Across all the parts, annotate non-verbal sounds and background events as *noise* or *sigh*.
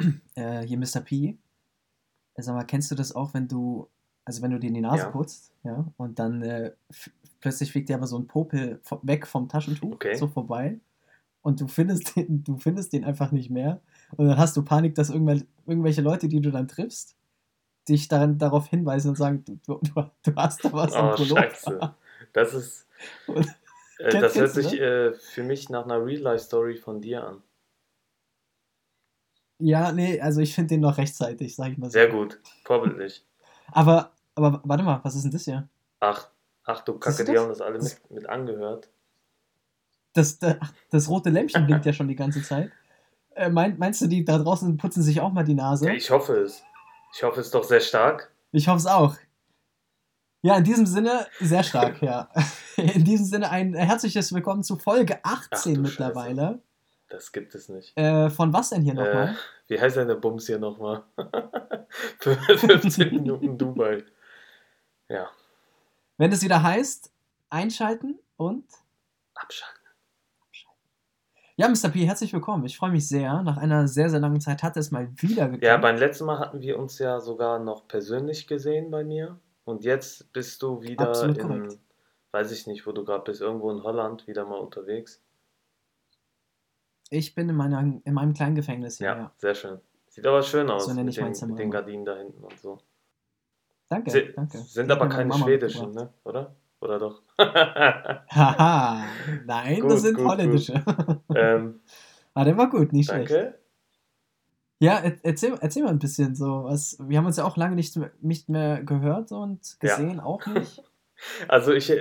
*clears throat* äh, hier Mr. P. Äh, Sag mal, kennst du das auch, wenn du, also wenn du dir in die Nase Ja. putzt, ja, und dann äh, plötzlich fliegt dir aber so ein Popel weg vom Taschentuch, Okay. so vorbei, und du findest den, *laughs* du findest den einfach nicht mehr, und dann hast du Panik, dass irgendwel, irgendwelche Leute, die du dann triffst, dich daran, darauf hinweisen und sagen, du, du, du hast da was Oh, Pullover. scheiße. Das ist. Äh, *laughs* das hört sich äh, für mich nach einer Real-Life-Story von dir an. Ja, nee, also ich finde den noch rechtzeitig, sag ich mal so. Sehr gut. Vorbildlich. Aber, aber warte mal, was ist denn das hier? Ach, ach du Kacke, die das? haben das alle mit, mit angehört. Das, das, das rote Lämpchen blinkt ja schon die ganze Zeit. Äh, mein, meinst du, die da draußen putzen sich auch mal die Nase? Ja, ich hoffe es. Ich hoffe es doch sehr stark. Ich hoffe es auch. Ja, in diesem Sinne, sehr stark, *laughs* ja. In diesem Sinne ein herzliches Willkommen zu Folge 18 du mittlerweile. Das gibt es nicht. Äh, von was denn hier Äh, nochmal? wie heißt deine Bums hier nochmal? *laughs* Für 15 *laughs* Minuten Dubai. Ja, Wenn es wieder heißt, einschalten und. abschalten. Ja, Mr. P, herzlich willkommen. Ich freue mich sehr. Nach einer sehr, sehr langen Zeit hat es mal wieder geklappt. Ja, beim letzten Mal hatten wir uns ja sogar noch persönlich gesehen bei mir. Und jetzt bist du wieder Absolut in, korrekt. weiß ich nicht, wo du gerade bist, irgendwo in Holland wieder mal unterwegs. Ich bin in, meiner, in meinem kleinen Gefängnis hier. Ja, Ja. sehr schön. Sieht aber schön aus So nenne mit, ich den, mit den. Gardinen da hinten und so. Danke, Sie, danke. Sind hat aber keine schwedischen, ne? Oder? Oder doch? *laughs* *laughs* Haha, nein, Gut, das sind gut, holländische. *laughs* ähm, Ah, der war gut, nicht schlecht. danke. Ja, er, erzähl, erzähl mal ein bisschen so. Was, wir haben uns ja auch lange nicht, mehr- nicht mehr gehört und Ja. gesehen auch nicht. Also ich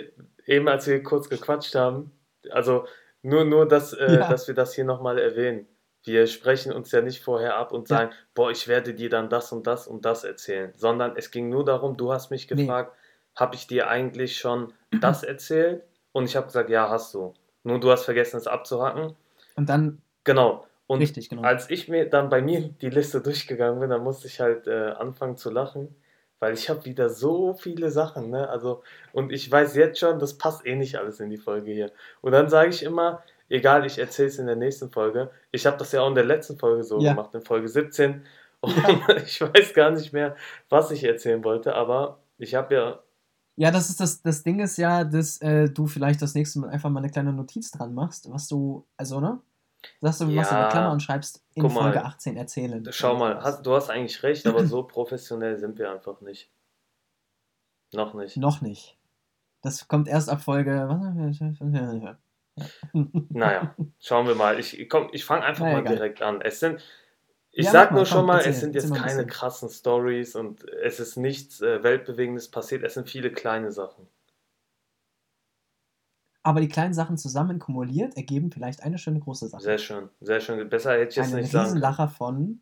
eben als wir kurz gequatscht haben, also nur nur dass, äh, Ja. dass wir das hier nochmal erwähnen. Wir sprechen uns ja nicht vorher ab und Ja. sagen, boah, ich werde dir dann das und das und das erzählen, sondern es ging nur darum, du hast mich Nee. gefragt, habe ich dir eigentlich schon *clears throat* das erzählt? Und ich habe gesagt, ja, hast du. Nur du hast vergessen, es abzuhacken. Und dann, Genau. Und richtig, genau. als ich mir dann bei mir die Liste durchgegangen bin, dann musste ich halt äh, anfangen zu lachen, weil ich habe wieder so viele Sachen, ne? Also, und ich weiß jetzt schon, das passt eh nicht alles in die Folge hier. Und dann sage ich immer, egal, ich erzähle es in der nächsten Folge. Ich habe das ja auch in der letzten Folge so Ja. gemacht, in Folge 17. Und Ja. *laughs* ich weiß gar nicht mehr, was ich erzählen wollte, aber ich habe ja, Ja, das ist das, das Ding ist ja, dass äh, du vielleicht das nächste Mal einfach mal eine kleine Notiz dran machst, was du, also, ne? Sagst du, du machst Ja. eine Klammer und schreibst in Guck mal. Folge 18 erzählen. schau mal, hast, du hast eigentlich recht, aber so professionell sind wir einfach nicht. Noch nicht. Noch nicht. Das kommt erst ab Folge. Naja, *laughs* schauen wir mal. Ich, komm, ich fange einfach Na, mal egal. direkt an. Es sind, ich Ja, sag mal, nur schon komm, mal, erzähl, es sind jetzt keine krassen Stories und es ist nichts äh, Weltbewegendes passiert. Es sind viele kleine Sachen. Aber die kleinen Sachen zusammen kumuliert ergeben vielleicht eine schöne große Sache. Sehr schön, sehr schön. Besser hätte ich jetzt Einen nicht sagen können. Riesenlacher von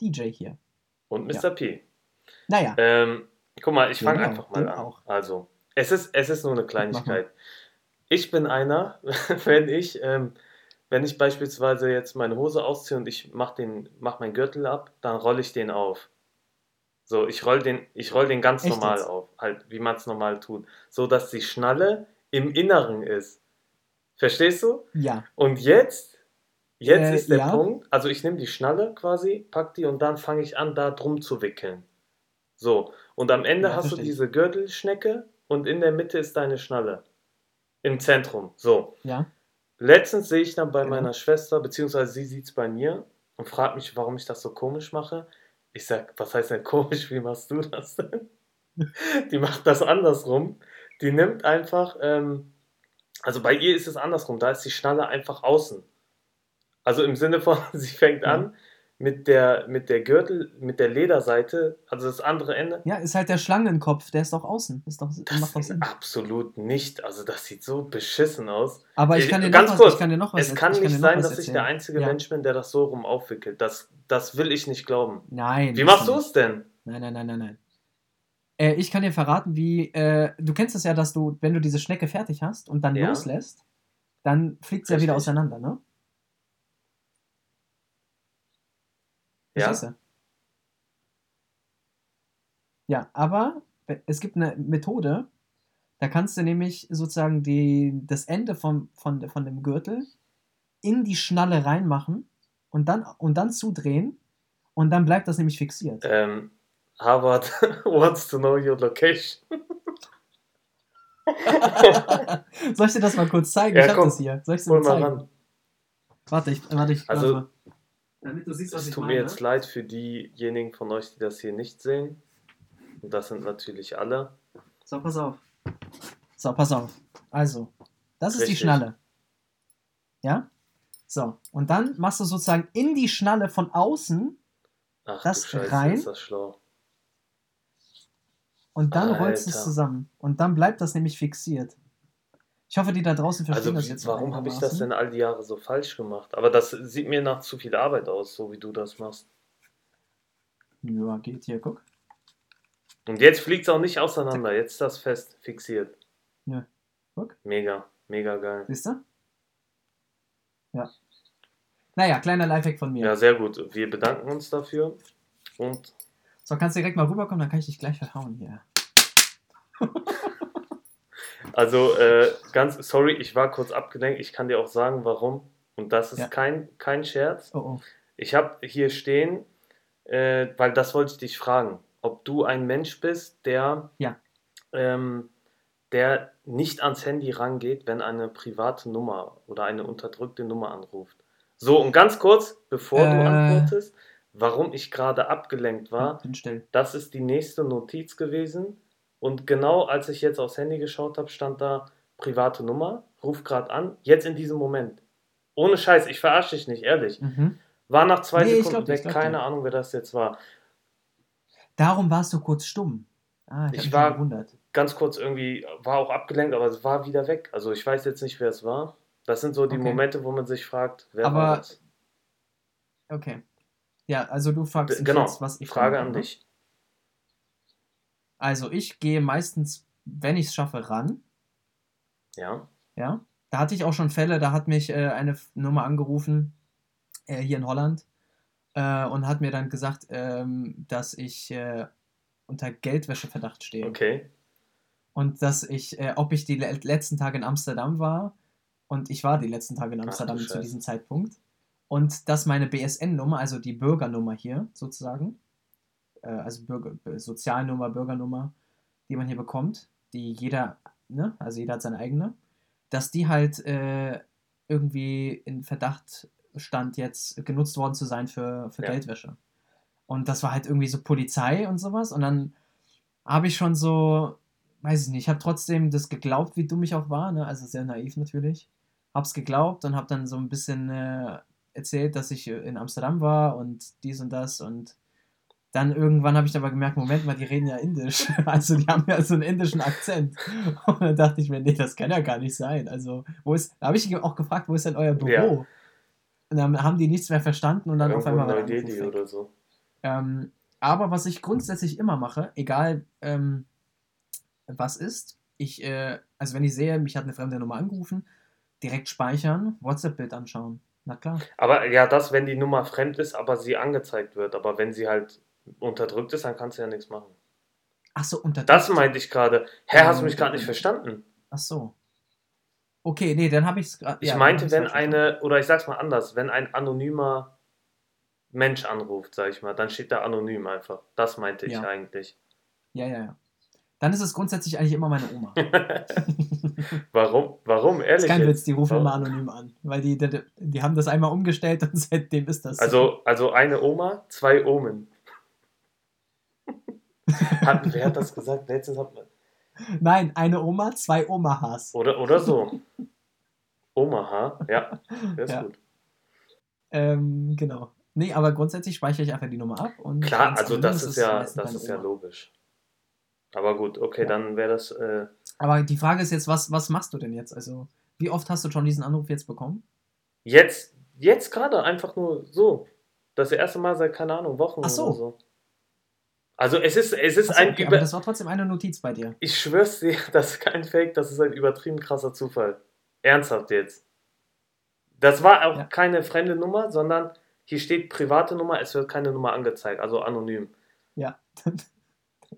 DJ hier. Und Mr. Ja. P. Naja, Ähm, guck mal, ich fange auch, einfach mal an. auch. Also, es ist, es ist nur eine Kleinigkeit. Ich bin einer, *laughs* wenn ich, ähm, wenn ich beispielsweise jetzt meine Hose ausziehe und ich mache den, mach meinen Gürtel ab, dann rolle ich den auf. So, ich roll den, ich roll den ganz Echt normal jetzt? auf, halt, wie man es normal tut. So dass die Schnalle im Inneren ist. Verstehst du? ja. Und jetzt, jetzt Äh, ist der ja. Punkt, also ich nehme die Schnalle quasi, pack die und dann fange ich an, da drum zu wickeln. So, und am Ende Ja, hast du verstehe ich. diese Gürtelschnecke und in der Mitte ist deine Schnalle. Im Zentrum. So. Ja. Letztens sehe ich dann bei Genau. meiner Schwester, beziehungsweise sie sieht es bei mir und fragt mich, warum ich das so komisch mache. Ich sag, was heißt denn komisch, wie machst du das denn? *laughs* Die macht das andersrum. Die nimmt einfach, ähm, also bei ihr ist es andersrum, da ist die Schnalle einfach außen. Also im Sinne von, *laughs* sie fängt Ja. an mit der, mit der Gürtel, mit der Lederseite, also das andere Ende. Ja, ist halt der Schlangenkopf, der ist doch außen. Ist doch, Das macht doch Sinn. absolut nicht. Also das sieht so beschissen aus. Aber ich Äh, kann dir noch ganz was, kurz, ich kann dir noch was Es kann ich nicht noch sein, dass ich der einzige Ja. Mensch bin, der das so rum aufwickelt. Das, das will ich nicht glauben. Nein. Wie machst du es denn? Nein, nein, nein, nein, nein. Äh, ich kann dir verraten, wie. Äh, du kennst es ja, dass du, wenn du diese Schnecke fertig hast und dann Ja. loslässt, dann fliegt sie ja wieder auseinander, ne? Ja. Du? Ja, aber es gibt eine Methode, da kannst du nämlich sozusagen die, das Ende vom, von, von dem Gürtel in die Schnalle reinmachen und dann, und dann zudrehen Und dann bleibt das nämlich fixiert. Ähm, Harvard *laughs* wants to know your location. *laughs* Soll ich dir das mal kurz zeigen? Ja, ich hab komm, das hier. Soll ich dir Hol mal zeigen? ran. Warte, ich, warte, ich. Also, warte. Damit du siehst, was Es ich tut meine. mir jetzt leid für diejenigen von euch, die das hier nicht sehen. Und das sind natürlich alle. So, pass auf. So, pass auf. Also, das ist die Richtig. Schnalle. Ja? So, und dann machst du sozusagen in die Schnalle von außen Ach Das du Scheiße, rein? ist das schlau. Und dann rollst du es Alter. zusammen. Und dann bleibt das nämlich fixiert. Ich hoffe, die da draußen verstehen Also, das jetzt. warum habe ich das denn all die Jahre so falsch gemacht? Aber das sieht mir nach zu viel Arbeit aus, so wie du das machst. Ja, geht hier, guck. Und jetzt fliegt es auch nicht auseinander. Jetzt ist das fest fixiert. Ja. Guck. Mega, mega geil. Siehst du? Ja. Naja, kleiner Lifehack von mir. Ja, sehr gut. Wir bedanken uns dafür. Und So, kannst du direkt mal rüberkommen, dann kann ich dich gleich verhauen hier. *laughs* also äh, ganz sorry, ich war kurz abgelenkt. Ich kann dir auch sagen, warum. Und das ist Ja. kein, kein Scherz. Oh, oh. Ich habe hier stehen, äh, weil das wollte ich dich fragen, ob du ein Mensch bist, der, Ja. ähm, der nicht ans Handy rangeht, wenn eine private Nummer oder eine unterdrückte Nummer anruft. So, und ganz kurz, bevor du Äh. antwortest, warum ich gerade abgelenkt war, das ist die nächste Notiz gewesen. Und genau als ich jetzt aufs Handy geschaut habe, stand da private Nummer, ruf gerade an, jetzt in diesem Moment. Ohne Scheiß, ich verarsche dich nicht, ehrlich. Mhm. War nach zwei Nee, Sekunden glaub weg, keine. Ahnung, wer das jetzt war. Darum warst du kurz stumm. Ah, ich, Ich war- gewundert. Ganz kurz irgendwie, war auch abgelenkt, aber es war wieder weg. Also ich weiß jetzt nicht, wer es war. Das sind so die Okay. Momente, wo man sich fragt, wer Aber war das? Okay. Ja, also du fragst Genau, jetzt, was ich Frage an ne? dich. Also ich gehe meistens, wenn ich es schaffe, ran. Ja, Ja. Da hatte ich auch schon Fälle, da hat mich äh, eine Nummer angerufen, äh, hier in Holland, äh, und hat mir dann gesagt, ähm, dass ich äh, unter Geldwäscheverdacht stehe. okay. Und dass ich, äh, ob ich die le letzten Tage in Amsterdam war. Und ich war die letzten Tage in Ach Amsterdam zu Scheiße. diesem Zeitpunkt. Und dass meine BSN-Nummer, also die Bürgernummer hier sozusagen, äh, also Bürger, Sozialnummer, Bürgernummer, die man hier bekommt, die jeder, ne, also jeder hat seine eigene, dass die halt äh, irgendwie in Verdacht stand, jetzt genutzt worden zu sein für, für Ja. Geldwäsche. Und das war halt irgendwie so Polizei und sowas. Und dann habe ich schon so, weiß ich nicht, ich habe trotzdem das geglaubt, wie dumm ich auch war, ne? also sehr naiv natürlich. Hab's geglaubt und habe dann so ein bisschen äh, erzählt, dass ich äh, in Amsterdam war und dies und das und dann irgendwann habe ich aber gemerkt, Moment mal, die reden ja Indisch. *laughs* Also die haben ja so einen indischen Akzent. *laughs* Und dann dachte ich mir, nee, das kann ja gar nicht sein. Also, wo ist, da habe ich auch gefragt, wo ist denn euer Büro? Ja. Und dann haben die nichts mehr verstanden und dann auf Irgendwo einmal der Anruf Neu-Delhi oder so. Ähm, aber was ich grundsätzlich immer mache, egal ähm, was ist, ich, äh, also wenn ich sehe, mich hat eine fremde Nummer angerufen, direkt speichern, WhatsApp-Bild anschauen. Na klar. Aber ja, das, wenn die Nummer fremd ist, aber sie angezeigt wird. Aber wenn sie halt unterdrückt ist, dann kannst du ja nichts machen. Ach so, unter Das meinte ich gerade. Hä, hast du mich gerade nicht verstanden? Ach so. Okay, nee, dann habe ich es gerade. Ich meinte, wenn eine, oder ich sag's mal anders, wenn ein anonymer Mensch anruft, sag ich mal, dann steht da anonym einfach. Das meinte ich Ja. eigentlich. Ja, ja, ja. Dann ist es grundsätzlich eigentlich immer meine Oma. *laughs* Warum? Warum? Das Ehrlich? ist kein jetzt? Witz, die rufen immer anonym an. Weil die, die, die haben das einmal umgestellt und *laughs* seitdem ist das. so. Also, also eine Oma, zwei Omen. *laughs* Hat, wer hat das gesagt? Letztens hat man. Nein, eine Oma, zwei Omahas. Oder, oder so. Omaha, ja, der ist Ja. gut. Ähm, genau. Nee, aber grundsätzlich speichere ich einfach die Nummer ab. Und Klar, also anonym das ist ja, meistens das ist ja logisch. Aber gut, okay, Ja. dann wäre das. Äh, Aber die Frage ist jetzt, was, was machst du denn jetzt? Also, wie oft hast du schon diesen Anruf jetzt bekommen? jetzt, jetzt gerade einfach nur so. Das erste Mal seit, keine Ahnung, Wochen Ach so. oder so. Also es ist, es ist Achso, ein okay, über. aber das war trotzdem eine Notiz bei dir. Ich schwör's dir, *laughs* das ist kein Fake, das ist ein übertrieben krasser Zufall. Ernsthaft jetzt. Das war auch Ja. keine fremde Nummer, sondern hier steht private Nummer, es wird keine Nummer angezeigt, also anonym. Ja. *laughs*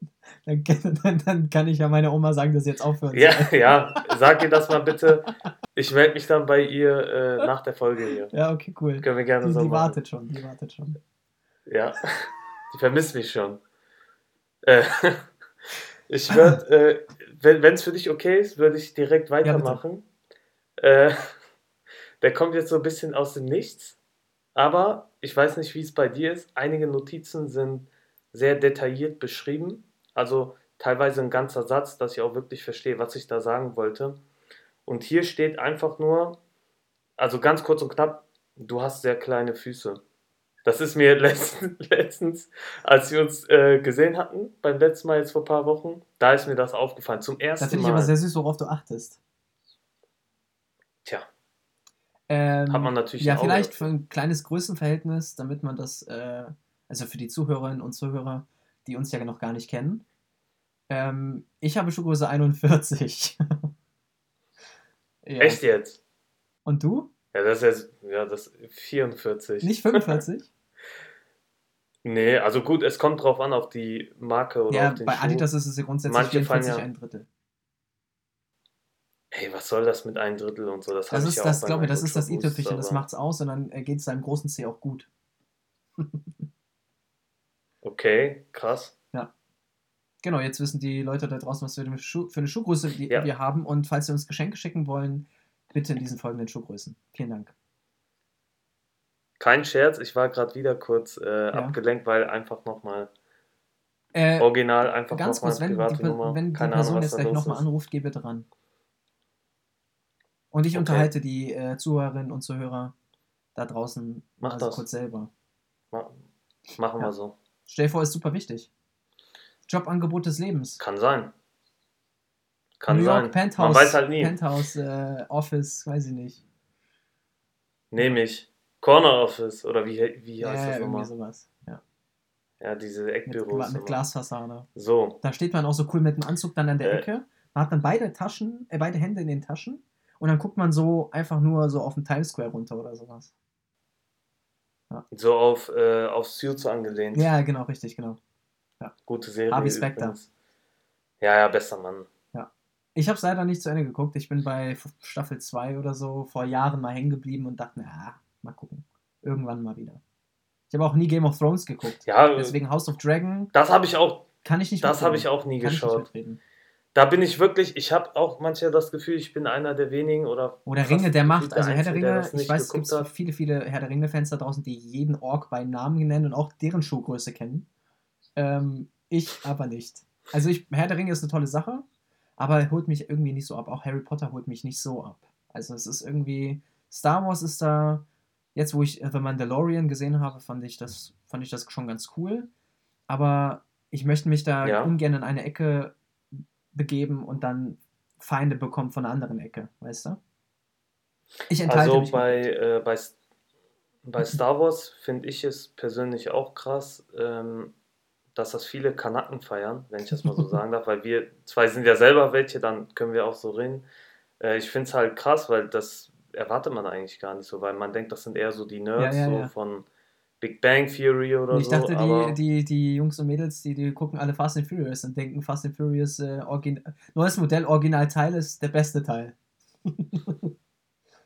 *laughs* Dann, dann, dann kann ich ja meiner Oma sagen, dass sie jetzt aufhören Ja, soll. ja, *laughs* sag ihr das mal bitte. Ich melde mich dann bei ihr äh, nach der Folge hier. Ja, okay, cool. Können wir gerne Die, so die machen. wartet schon, die wartet schon. Ja, die vermisst mich schon. Äh, *laughs* ich würde, äh, wenn es für dich okay ist, würde ich direkt weitermachen. Ja, äh, der kommt jetzt so ein bisschen aus dem Nichts, aber ich weiß nicht, wie es bei dir ist. Einige Notizen sind sehr detailliert beschrieben, also teilweise ein ganzer Satz, dass ich auch wirklich verstehe, was ich da sagen wollte. Und hier steht einfach nur, also ganz kurz und knapp, du hast sehr kleine Füße. Das ist mir *laughs* letztens, als wir uns äh, gesehen hatten, beim letzten Mal jetzt vor ein paar Wochen, da ist mir das aufgefallen. Zum ersten Mal. Das finde ich aber sehr süß, worauf du achtest. Tja. Ähm, Hat man natürlich Ja, vielleicht für ein kleines Größenverhältnis, damit man das, äh, also für die Zuhörerinnen und Zuhörer, die uns ja noch gar nicht kennen. Ähm, ich habe Schuhgröße 41. *laughs* ja. Echt jetzt? Und du? Ja, das ist ja das 44. Nicht 45? *laughs* nee, also gut, es kommt drauf an, auf die Marke oder ja, auf den bei Schuh. Adidas ist es ja grundsätzlich Manche 44 ja, ein Drittel. Ey, was soll das mit ein Drittel und so? Das, das ist ja das, glaube ich, das ist das i-Tüpfelchen, das macht's aus und dann geht es seinem großen C auch gut. *laughs* okay, krass. Genau, jetzt wissen die Leute da draußen, was wir für eine Schuhgröße ja. wir haben und falls sie uns Geschenke schicken wollen, Bitte in diesen folgenden Schuhgrößen. Vielen Dank. Kein Scherz, ich war gerade wieder kurz äh, ja. abgelenkt, weil einfach nochmal äh, original einfach ganz kurz, wenn die, Nummer. wenn die Keine Person Ahnung, jetzt gleich nochmal anruft, geh bitte ran. Und ich okay. unterhalte die äh, Zuhörerinnen und Zuhörer da draußen Mach also das. kurz selber. Ma machen ja. wir so. Stell dir vor, ist super wichtig. Jobangebot des Lebens. Kann sein. Kann New York sein. Penthouse, Man weiß halt nie. Penthouse, äh, Office, weiß ich nicht. Nehme ich. Corner Office oder wie, wie heißt ja, das nochmal? sowas. Ja. ja, diese Eckbüros. Mit, mit Glasfassade. So. Da steht man auch so cool mit dem Anzug dann an der äh. Ecke. Man hat dann beide Taschen, äh, beide Hände in den Taschen und dann guckt man so einfach nur so auf den Times Square runter oder sowas. Ja. So auf, äh, auf Suits angelehnt. Ja, genau, richtig, genau. Ja. Gute Serie. Harvey Specter. Ja, ja, bester Mann. Ich habe es leider nicht zu Ende geguckt. Ich bin bei Staffel 2 oder so vor Jahren mal hängen geblieben und dachte, na, mal gucken. Irgendwann mal wieder. Ich habe auch nie Game of Thrones geguckt. Ja, deswegen House of Dragon. Das habe ich auch. Kann ich nicht. Das habe ich auch nie kann geschaut. Da bin ich wirklich. Ich habe auch manchmal das Gefühl, ich bin einer der wenigen oder. Oder Ringe der Macht. Also Herr der Ringe. Ich weiß, es gibt hat. viele, viele Herr der Ringe-Fans da draußen, die jeden Ork bei Namen nennen und auch deren Schuhgröße kennen. Ähm, ich aber nicht. Also ich, Herr der Ringe ist eine tolle Sache aber er holt mich irgendwie nicht so ab. Auch Harry Potter holt mich nicht so ab. Also es ist irgendwie, Star Wars ist da, jetzt wo ich The Mandalorian gesehen habe, fand ich das, fand ich das schon ganz cool. Aber ich möchte mich da ja. ungern in eine Ecke begeben und dann Feinde bekommen von einer anderen Ecke, weißt du? Ich enthalte also mich bei, äh, bei, bei Star Wars finde ich es persönlich auch krass, ähm, dass das viele Kanaken feiern, wenn ich das mal so *laughs* sagen darf, weil wir zwei sind ja selber welche, dann können wir auch so reden. Äh, ich finde es halt krass, weil das erwartet man eigentlich gar nicht so, weil man denkt, das sind eher so die Nerds ja, ja, ja. so von Big Bang Theory oder ich so. Ich dachte, die, die, die Jungs und Mädels, die, die gucken alle Fast and Furious und denken, Fast and Furious äh, neues Modell, Originalteil ist der beste Teil. *laughs*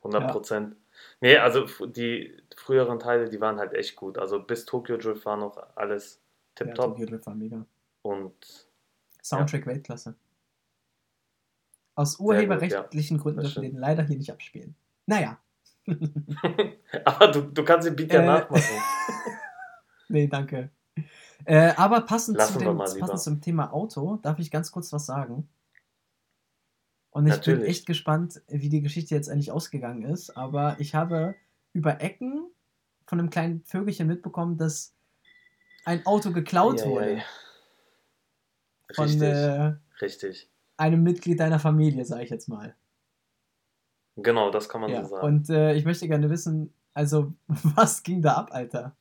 100 Prozent. Nee, also die früheren Teile, die waren halt echt gut. Also bis Tokyo Drift war noch alles Tipptopp. Ja, war mega. Und Soundtrack ja. Weltklasse. Aus urheberrechtlichen gut, ja. Gründen dürfen wir den leider hier nicht abspielen. Naja. *laughs* aber du, du kannst den Beat ja äh, nachmachen. *laughs* nee, danke. Äh, aber passend, zu dem, passend zum Thema Auto darf ich ganz kurz was sagen. Und ich Natürlich. bin echt gespannt, wie die Geschichte jetzt eigentlich ausgegangen ist. Aber ich habe über Ecken von einem kleinen Vögelchen mitbekommen, dass ein Auto geklaut ja, wurde. Ja. Von Richtig. Äh, Richtig. einem Mitglied deiner Familie, sage ich jetzt mal. Genau, das kann man ja. so sagen. Und äh, ich möchte gerne wissen, also, *laughs* was ging da ab, Alter?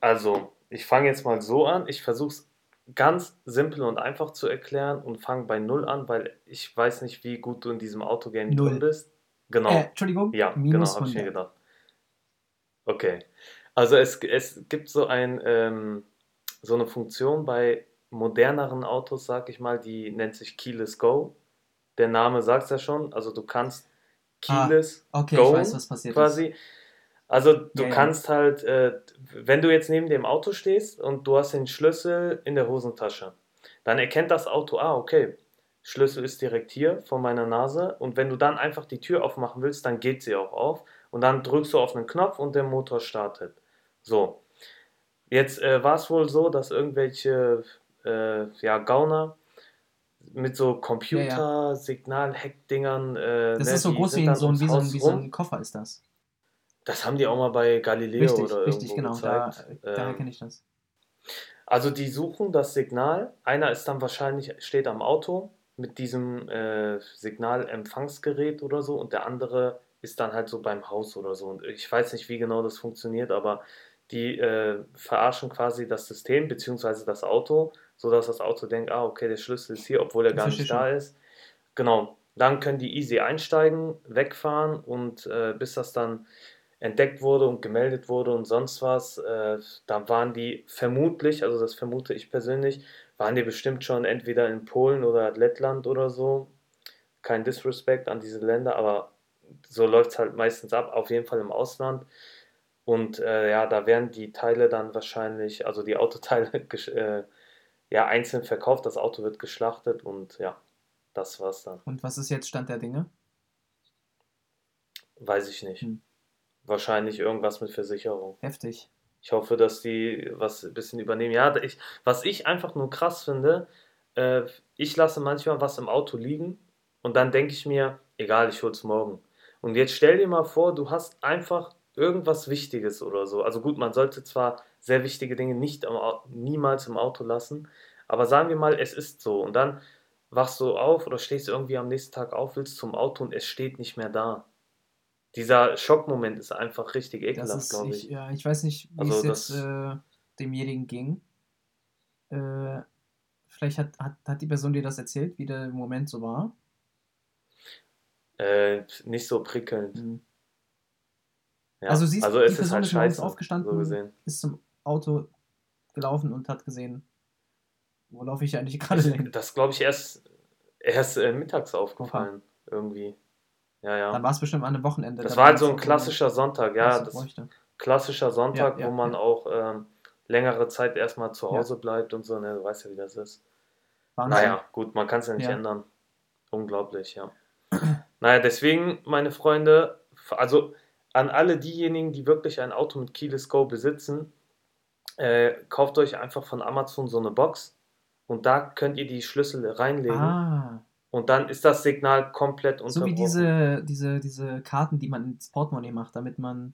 Also, ich fange jetzt mal so an. Ich versuche es ganz simpel und einfach zu erklären und fange bei Null an, weil ich weiß nicht, wie gut du in diesem Autogame drin bist. Genau. Äh, Entschuldigung? Ja, Minus genau, habe ich mir gedacht. Okay. Also es, es gibt so, ein, ähm, so eine Funktion bei moderneren Autos, sag ich mal, die nennt sich Keyless Go. Der Name sagt es ja schon, also du kannst ah, Keyless ah, okay, Go weiß, quasi. Ist. Also du Ja, ja. kannst halt, äh, wenn du jetzt neben dem Auto stehst und du hast den Schlüssel in der Hosentasche, dann erkennt das Auto, ah, okay, Schlüssel ist direkt hier vor meiner Nase und wenn du dann einfach die Tür aufmachen willst, dann geht sie auch auf und dann drückst du auf einen Knopf und der Motor startet. So. Jetzt äh, war es wohl so, dass irgendwelche äh, ja, Gauner mit so Computer-Signal-Hack-Dingern, äh, Das ne, ist so groß wie, so wie, so ein, wie so ein Koffer ist das. Das haben die auch mal bei Galileo Richtig, oder richtig, irgendwo genau. Da, gezeigt. daher Ähm, kenne ich das. also die suchen das Signal. Einer ist dann wahrscheinlich, steht am Auto mit diesem äh, Signalempfangsgerät oder so und der andere ist dann halt so beim Haus oder so. Und ich weiß nicht, wie genau das funktioniert, aber die äh, verarschen quasi das System beziehungsweise das Auto, sodass das Auto denkt, ah, okay, der Schlüssel ist hier, obwohl er gar nicht da ist. Genau. Dann können die easy einsteigen, wegfahren und äh, bis das dann entdeckt wurde und gemeldet wurde und sonst was, äh, da waren die vermutlich, also das vermute ich persönlich, waren die bestimmt schon entweder in Polen oder Lettland oder so. Kein Disrespect an diese Länder, aber so läuft es halt meistens ab, auf jeden Fall im Ausland. Und äh, ja, da werden die Teile dann wahrscheinlich, also die Autoteile, *laughs* äh, ja, einzeln verkauft, das Auto wird geschlachtet und ja, das war's dann. Und was ist jetzt Stand der Dinge? Weiß ich nicht. Hm. Wahrscheinlich irgendwas mit Versicherung. Heftig. Ich hoffe, dass die was ein bisschen übernehmen. Ja, ich, was ich einfach nur krass finde, äh, ich lasse manchmal was im Auto liegen und dann denke ich mir, egal, ich hol's morgen. Und jetzt stell dir mal vor, du hast einfach irgendwas Wichtiges oder so. Also gut, man sollte zwar sehr wichtige Dinge nicht am, niemals im Auto lassen, aber sagen wir mal, es ist so. Und dann wachst du auf oder stehst irgendwie am nächsten Tag auf, willst zum Auto und es steht nicht mehr da. Dieser Schockmoment ist einfach richtig ekelhaft, glaube ich, ich. ja, ich weiß nicht, wie Also es jetzt äh, demjenigen ging. Äh, vielleicht hat, hat, hat die Person dir das erzählt, wie der Moment so war. Äh, nicht so prickelnd. Hm. Ja. Also siehst also die ist Person halt ist scheiße, aufgestanden, so ist zum Auto gelaufen und hat gesehen, wo laufe ich eigentlich gerade hin. Das glaube ich erst, erst äh, mittags aufgefallen, irgendwie. Ja, ja. Dann war es bestimmt an einem Wochenende. Das da war halt so ein klassischer Sonntag, ja, das bräuchte. klassischer Sonntag, Ja, ja, wo man auch ähm, längere Zeit erstmal zu. Hause bleibt und so, ne, du weißt ja, wie das ist. Wahnsinn. Naja, gut, man kann es ja nicht ändern. Unglaublich, ja. *clears throat* naja, deswegen, meine Freunde, also an alle diejenigen, die wirklich ein Auto mit Keyless Go besitzen, äh, kauft euch einfach von Amazon so eine Box und da könnt ihr die Schlüssel reinlegen Ah, und dann ist das Signal komplett so unterbrochen. wie diese, diese, diese Karten, die man ins Portemonnaie macht, damit man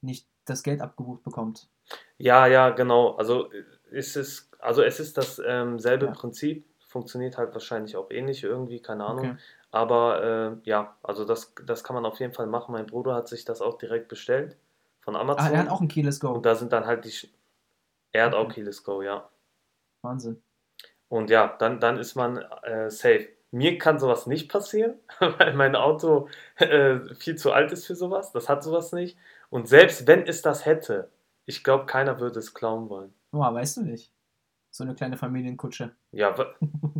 nicht das Geld abgebucht bekommt. Ja, ja, genau. Also äh, ist es, also es ist das ähm, selbe Ja. Prinzip, funktioniert halt wahrscheinlich auch ähnlich irgendwie, keine Ahnung. Okay. Aber äh, ja, also das, das kann man auf jeden Fall machen. Mein Bruder hat sich das auch direkt bestellt von Amazon. Ah, er hat auch ein Keyless Go. Und da sind dann halt die. Sch- Er hat auch Okay. Keyless Go, ja. Wahnsinn. Und ja, dann, dann ist man äh, safe. Mir kann sowas nicht passieren, *laughs* weil mein Auto äh, viel zu alt ist für sowas. Das hat sowas nicht. Und selbst wenn es das hätte, ich glaube, keiner würde es klauen wollen. Oh, weißt du nicht. So eine kleine Familienkutsche. Ja, *laughs*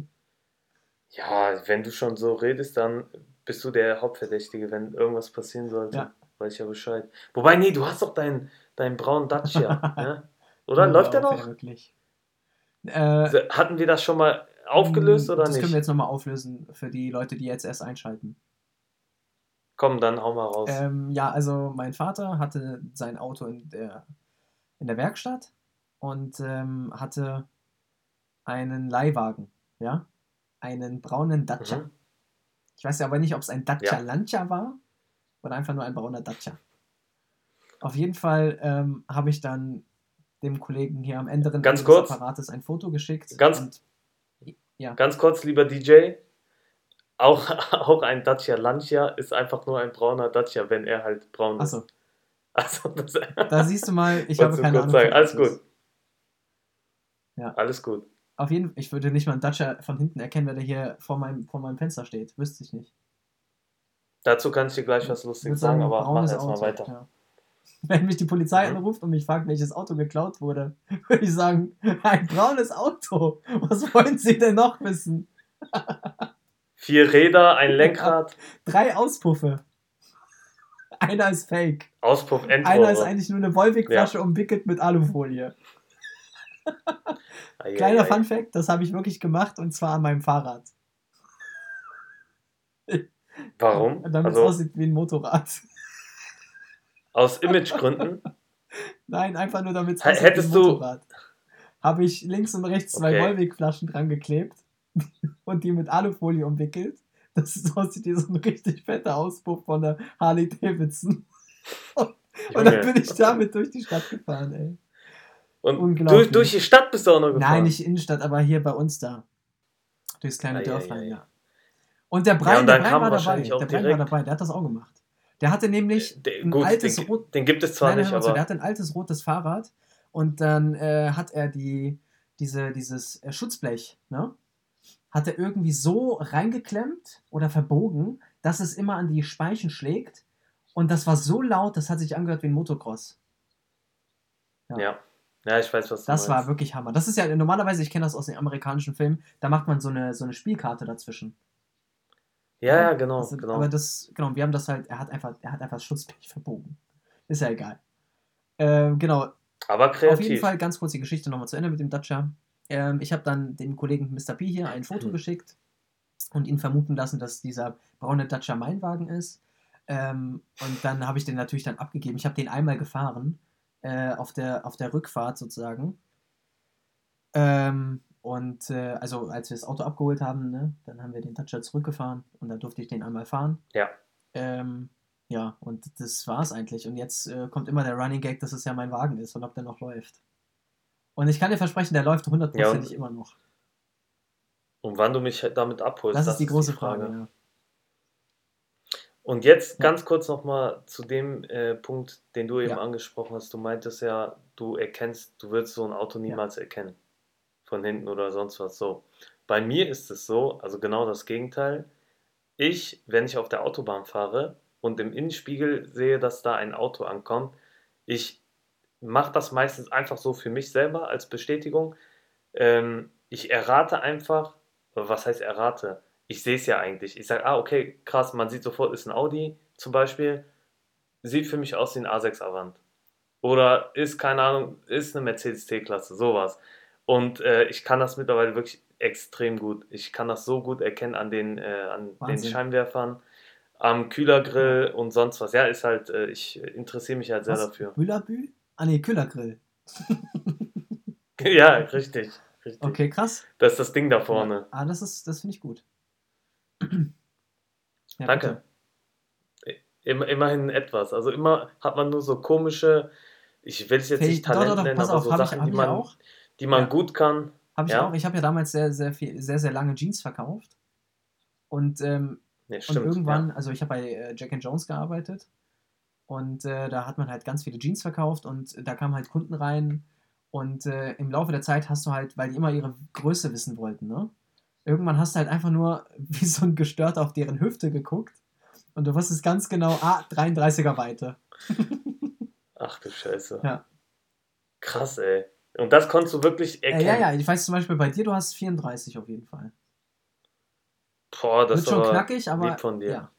ja, wenn du schon so redest, dann bist du der Hauptverdächtige, wenn irgendwas passieren sollte. Ja. Weiß ich ja Bescheid. Wobei, nee, du hast doch deinen, deinen braunen Dacia, *laughs* ne? Oder? Hör Läuft der noch? wirklich. Äh, Hatten wir das schon mal aufgelöst oder das nicht? können wir jetzt nochmal auflösen für die Leute, die jetzt erst einschalten. Komm, dann hau mal raus. Ähm, ja, also mein Vater hatte sein Auto in der, in der Werkstatt und ähm, hatte einen Leihwagen, ja, einen braunen Dacia. Mhm. Ich weiß ja aber nicht, ob es ein Dacia Ja. Lancia war oder einfach nur ein brauner Dacia. Auf jeden Fall ähm, habe ich dann dem Kollegen hier am Ende Ganz des kurz. Apparates ein Foto geschickt. Ganz- und, ja, Ganz kurz, lieber DJ. Auch, *laughs* auch ein Dacia Lancia ist einfach nur ein brauner Dacia, wenn er halt braun ist. achso, *laughs* Also, das, da siehst du mal, ich *laughs* habe keine Ahnung. sagen. Alles gut. Ja. Alles gut. Auf jeden Fall, ich würde nicht mal einen Dacia von hinten erkennen, wer der hier vor meinem, vor meinem Fenster steht. Wüsste ich nicht. Dazu kann ich dir gleich was Lustiges sagen, sagen, aber mach erstmal weiter. Ja. *laughs* Wenn mich die Polizei Mhm. anruft und mich fragt, welches Auto geklaut wurde, *laughs* würde ich sagen, ein braunes Auto. Was wollen Sie denn noch wissen? *laughs* Vier Räder, ein Lenkrad. Drei Auspuffe. Einer ist fake. Auspuff, Einer ist Endrohre. eigentlich nur eine Wolwig-Flasche umwickelt mit Alufolie. Ei, Kleiner ei, ei. Fun Fact, das habe ich wirklich gemacht und zwar an meinem Fahrrad. Warum? *laughs* Damit es Also aussieht wie ein Motorrad. aus Imagegründen? *laughs* Nein, einfach nur damit es aussieht wie ein hättest du- Motorrad. Habe ich links und rechts zwei Okay. Wolwig-Flaschen dran geklebt *laughs* und die mit Alufolie umwickelt, dass es aussieht wie so ein richtig fetter Auspuff von der Harley Davidson. Und dann Junge. bin ich damit durch die Stadt gefahren, ey. Und durch, durch die Stadt bist du auch noch gefahren? Nein, nicht Innenstadt, aber hier bei uns da. Durchs kleine Ei, ei, Dörflein, ei. ja. Und der Brian, und der Brian war dabei. Der Brian war dabei, der hat das auch gemacht. Der hatte nämlich Der- ein gut, altes den, Rot. den gibt es zwar Nein, nicht, aber der hatte ein altes rotes Fahrrad und dann äh, hat er die, diese, dieses äh, Schutzblech, ne? Hat er irgendwie so reingeklemmt oder verbogen, dass es immer an die Speichen schlägt. Und das war so laut, das hat sich angehört wie ein Motocross. ja. Ja, ich weiß, was du Das war meinst. wirklich Hammer. Das ist ja normalerweise, ich kenne das aus den amerikanischen Filmen, da macht man so eine, so eine Spielkarte dazwischen. Ja, ja, genau, Also, genau. Aber das, genau, wir haben das halt, er hat einfach, er hat einfach das Schutzblech verbogen. Ist ja egal. Ähm, genau, aber kreativ. auf jeden Fall ganz kurz die Geschichte nochmal zu Ende mit dem Dacia. Ähm, ich habe dann dem Kollegen Mr. P hier ein Foto Mhm. geschickt und ihn vermuten lassen, dass dieser braune Dacia mein Wagen ist. Ähm, und dann habe ich den natürlich dann abgegeben. Ich habe den einmal gefahren, äh, auf, der, auf der Rückfahrt sozusagen. Ähm, und äh, also als wir das Auto abgeholt haben, ne, dann haben wir den Dacia zurückgefahren und dann durfte ich den einmal fahren. Ja. Ähm, ja, und das war's eigentlich. Und jetzt äh, kommt immer der Running Gag, dass es ja mein Wagen ist und ob der noch läuft. Und ich kann dir versprechen, der läuft hundertprozentig Ja, immer noch. Und wann du mich damit abholst, Das, ist die große Frage. ja. Und jetzt Ja. ganz kurz nochmal zu dem äh, Punkt, den du eben Ja. angesprochen hast. Du meintest ja, du erkennst, du würdest so ein Auto niemals erkennen. Von hinten oder sonst was. So. Bei mir ist es so, also genau das Gegenteil. Ich, wenn ich auf der Autobahn fahre und im Innenspiegel sehe, dass da ein Auto ankommt, ich mache das meistens einfach so für mich selber als Bestätigung. Ähm, ich errate einfach, was heißt errate? Ich sehe es ja eigentlich. Ich sage, ah, okay, krass, man sieht sofort, ist ein Audi zum Beispiel. Sieht für mich aus wie ein A6 Avant. Oder ist, keine Ahnung, ist eine Mercedes T-Klasse, sowas. Und äh, ich kann das mittlerweile wirklich extrem gut. Ich kann das so gut erkennen an den, äh, an den. Scheinwerfern, am Kühlergrill und sonst was. Ja, ist halt, äh, ich interessiere mich halt sehr Was? dafür. Bülabü? Ah ne, Küllergrill. *laughs* ja, richtig. richtig. Okay, krass. Das ist das Ding da vorne. Ja. Ah, das ist, das finde ich gut. Ja, Danke. Immer, immerhin etwas. Also immer hat man nur so komische, ich will es jetzt Fähig- nicht doch, doch, Talent doch, nennen, pass aber auf, so ich, Sachen, hab die ich man, auch. die man Ja. gut kann. Habe ich Ja? auch. Ich habe ja damals sehr, sehr viel, sehr, sehr lange Jeans verkauft. Und, ähm, und stimmt. irgendwann, ja. also ich habe bei äh, Jack and Jones gearbeitet. Und äh, da hat man halt ganz viele Jeans verkauft und da kamen halt Kunden rein. Und äh, im Laufe der Zeit hast du halt, weil die immer ihre Größe wissen wollten, ne? Irgendwann hast du halt einfach nur *laughs* wie so ein Gestörter auf deren Hüfte geguckt. Und du wusstest ganz genau, ah, 33er Weite. *laughs* Ach du Scheiße. Ja. Krass, ey. Und das konntest du wirklich Äh, erkennen. ja, ja, ich weiß zum Beispiel bei dir, du hast 34 auf jeden Fall. Boah, das Wird ist schon knackig, aber. lieb von dir. Ja.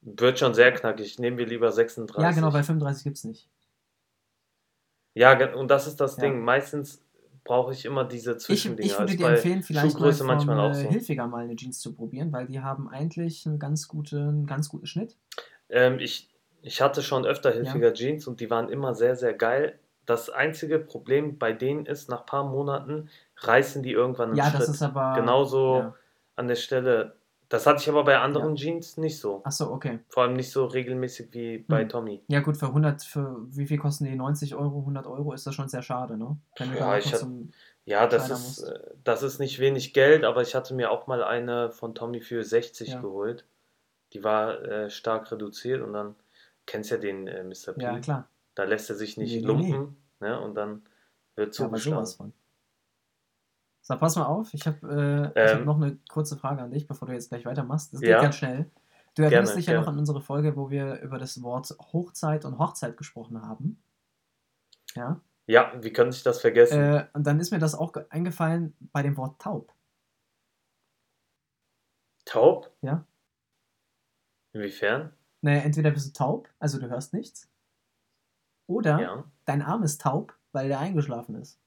Wird schon sehr knackig. Nehmen wir lieber 36. ja, genau, weil 35 gibt es nicht. Ja, und das ist das Ja. Ding. Meistens brauche ich immer diese Ich, Zwischendinger. ich würde Ist dir empfehlen, vielleicht mal Schuhgröße von manchmal auch äh, so. Hilfiger mal eine Jeans zu probieren, weil die haben eigentlich einen ganz guten, ganz guten Schnitt. Ähm, ich, ich hatte schon öfter Hilfiger Jeans und die waren immer sehr, sehr geil. Das einzige Problem bei denen ist, nach ein paar Monaten reißen die irgendwann einen Ja, Schritt. das ist aber. Genauso Ja. an der Stelle. Das hatte ich aber bei anderen Jeans nicht so. Achso, okay. Vor allem nicht so regelmäßig wie bei Hm. Tommy. Ja, gut, für 100, für wie viel kosten die? 90 Euro, 100 Euro ist das schon sehr schade, ne? Ja, ich zum. Ja, das ist, musst. äh, das ist nicht wenig Geld, aber ich hatte mir auch mal eine von Tommy für 60 Ja. geholt. Die war äh, stark reduziert und dann kennst ja den äh, Mr. P. Ja, klar. Da lässt er sich nicht Nee, nee, lumpen ne? und dann wird Ja, aber zugeschlagen. sowas von. So, pass mal auf, ich habe äh, ich hab Ähm. noch eine kurze Frage an dich, bevor du jetzt gleich weitermachst. Das geht Ja. ganz schnell. Du erinnerst dich ja noch an unsere Folge, wo wir über das Wort Hochzeit und Hochzeit gesprochen haben. Ja. Ja, wie könnte ich das vergessen? Äh, und dann ist mir das auch ge- eingefallen bei dem Wort taub. Taub? ja. Inwiefern? Naja, entweder bist du taub, also du hörst nichts. Oder Ja. dein Arm ist taub, weil der eingeschlafen ist.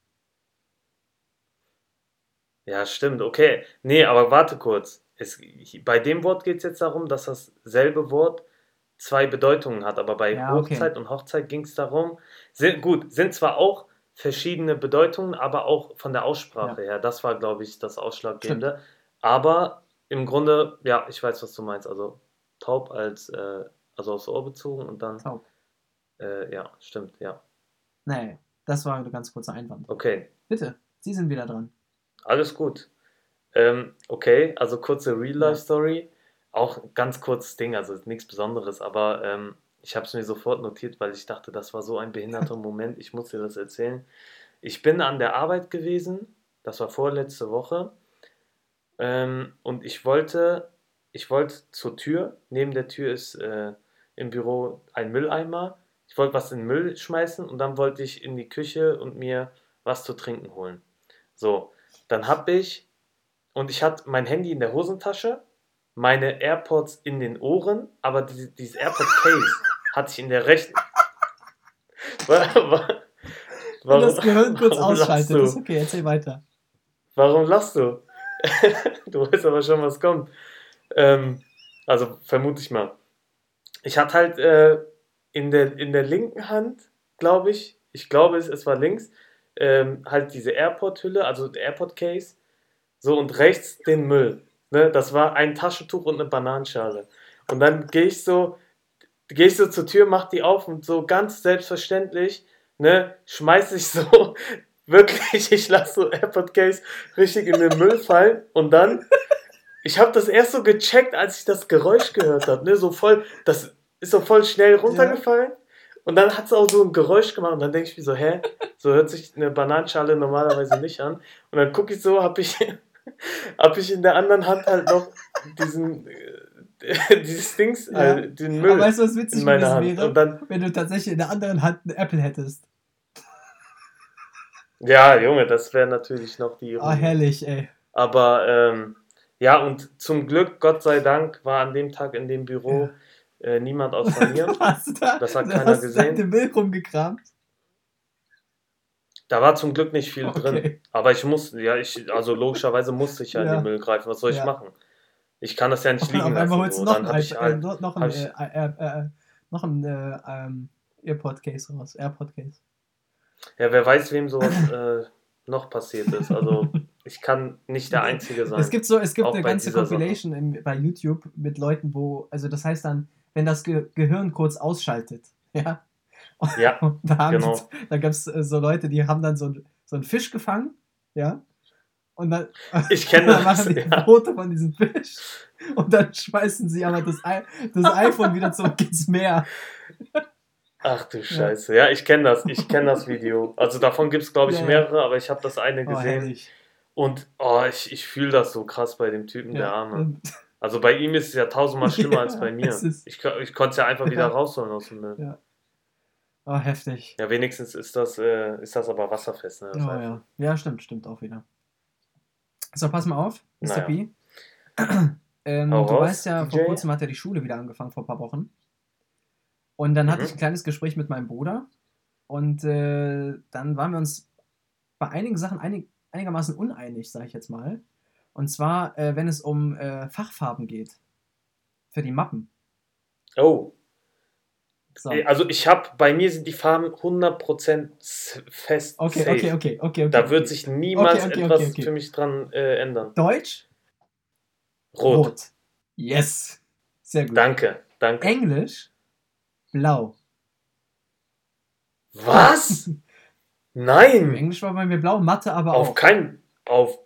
Ja, stimmt, okay. Nee, aber warte kurz. Es, bei dem Wort geht es jetzt darum, dass dasselbe Wort zwei Bedeutungen hat, aber bei Ja, okay. Hochzeit und Hochzeit ging es darum, sind, gut, sind zwar auch verschiedene Bedeutungen, aber auch von der Aussprache her. Das war, glaube ich, das Ausschlaggebende. Aber im Grunde, ja, ich weiß, was du meinst. Also taub als, äh, also aufs Ohr bezogen und dann, Taub. äh, ja, stimmt, ja. Nee, das war ein ganz kurzer Einwand. Okay, Bitte, Sie sind wieder dran. Alles gut. Ähm, okay, also kurze Real-Life-Story. Auch ein ganz kurzes Ding, also nichts Besonderes, aber ähm, ich habe es mir sofort notiert, weil ich dachte, das war so ein behinderter *laughs* Moment, ich muss dir das erzählen. Ich bin an der Arbeit gewesen, das war vorletzte Woche, ähm, und ich wollte, ich wollte zur Tür, neben der Tür ist äh, im Büro ein Mülleimer, ich wollte was in den Müll schmeißen und dann wollte ich in die Küche und mir was zu trinken holen. So, dann habe ich, und ich hatte mein Handy in der Hosentasche, meine AirPods in den Ohren, aber diese, dieses AirPod-Case hatte ich in der rechten. *laughs* Wa- wa- Wenn das Gehirn kurz warum lachst ausschaltet, du? ist okay, erzähl weiter. Warum lachst du? *laughs* du weißt aber schon, was kommt. Ähm, also vermute ich mal. Ich hatte halt äh, in, der, in der linken Hand, glaube ich, ich glaube es, es war links, ähm, halt diese AirPod-Hülle, also der AirPod-Case, so und rechts den Müll. Ne? Das war ein Taschentuch und eine Bananenschale. Und dann gehe ich so, gehe ich so zur Tür, mach die auf und so ganz selbstverständlich, ne, schmeiß ich so *laughs* wirklich, ich lasse so AirPod Case richtig in den Müll fallen und dann, ich habe das erst so gecheckt, als ich das Geräusch gehört habe, ne, so voll, das ist so voll schnell runtergefallen und dann hat es auch so ein Geräusch gemacht und dann denke ich mir so, hä, so hört sich eine Bananenschale normalerweise nicht an und dann gucke ich so, habe ich, *laughs* hab ich in der anderen Hand halt noch diesen, äh, *laughs* dieses Dings, Ja. äh, den Müll Aber weißt du, was witzig in meiner gewesen Hand wäre? und dann, Wenn du tatsächlich in der anderen Hand eine Apple hättest. ja, Junge, das wäre natürlich noch die Ah, herrlich, ey. Aber ähm, ja, und zum Glück, Gott sei Dank, war an dem Tag in dem Büro äh, niemand außer *laughs* mir. Hast du da, Das hat du keiner hast gesehen. Da den Müll rumgekramt. Da war zum Glück nicht viel Okay. drin. Aber ich musste, ja, ich, also logischerweise musste ich ja, in Ja. den Müll greifen. Was soll ich Ja. machen? Ich kann das ja nicht liegen lassen. holst du So. noch Dann ein, habe ich äh, halt, noch ein, ich- äh, äh, äh, noch ein äh, ähm, Earpod-Case raus. AirPod-Case. ja, wer weiß, wem sowas äh, noch passiert ist. Also ich kann nicht der Einzige sein. Es gibt so, es gibt Auch eine ganze. Compilation im, bei YouTube mit Leuten, wo, also das heißt dann, wenn das Ge Gehirn kurz ausschaltet, *laughs* ja. Ja, *laughs* Und da genau. sie, da gab es äh, so Leute, die haben dann so, so einen Fisch gefangen, ja. Und dann, Ich kenne *laughs* das, machen die ja. Foto von diesem Fisch und dann schmeißen sie aber das, I das iPhone wieder zurück ins Meer. Ach du Scheiße. Ja, ich kenne das. Ich kenne das Video. Also davon gibt es, glaube ich, Ja, ja. mehrere, aber ich habe das eine Oh, gesehen. herrlich. Und oh, ich, ich fühle das so krass bei dem Typen, der Ja, Arme. und- Also bei ihm ist es ja tausendmal *laughs* schlimmer Ja, als bei mir. Ich, ich konnte es ja einfach wieder Ja. rausholen aus dem Müll. Ja. Oh, heftig. Ja, wenigstens ist das, äh, ist das aber wasserfest. Ne? Das Oh, ja. ja, stimmt, stimmt auch wieder. So, pass mal auf, Mr. Naja. P. *clears throat* ähm, du weißt ja, vor DJ. kurzem hat ja die Schule wieder angefangen, vor ein paar Wochen. Und dann hatte Mhm. ich ein kleines Gespräch mit meinem Bruder. Und äh, dann waren wir uns bei einigen Sachen einig, einigermaßen uneinig, sage ich jetzt mal. Und zwar, äh, wenn es um äh, Fachfarben geht. Für die Mappen. Oh, So. äh, also ich habe, bei mir sind die Farben 100% s- fest. Okay, safe. okay, okay, okay, okay. Da wird okay. sich niemals Okay, etwas für mich dran äh, ändern. Deutsch? Rot. Yes. Sehr gut. Danke, danke. Englisch? Blau. Was? *laughs* Nein! Englisch war bei mir blau, Mathe aber Auf auch. keinen. Auf.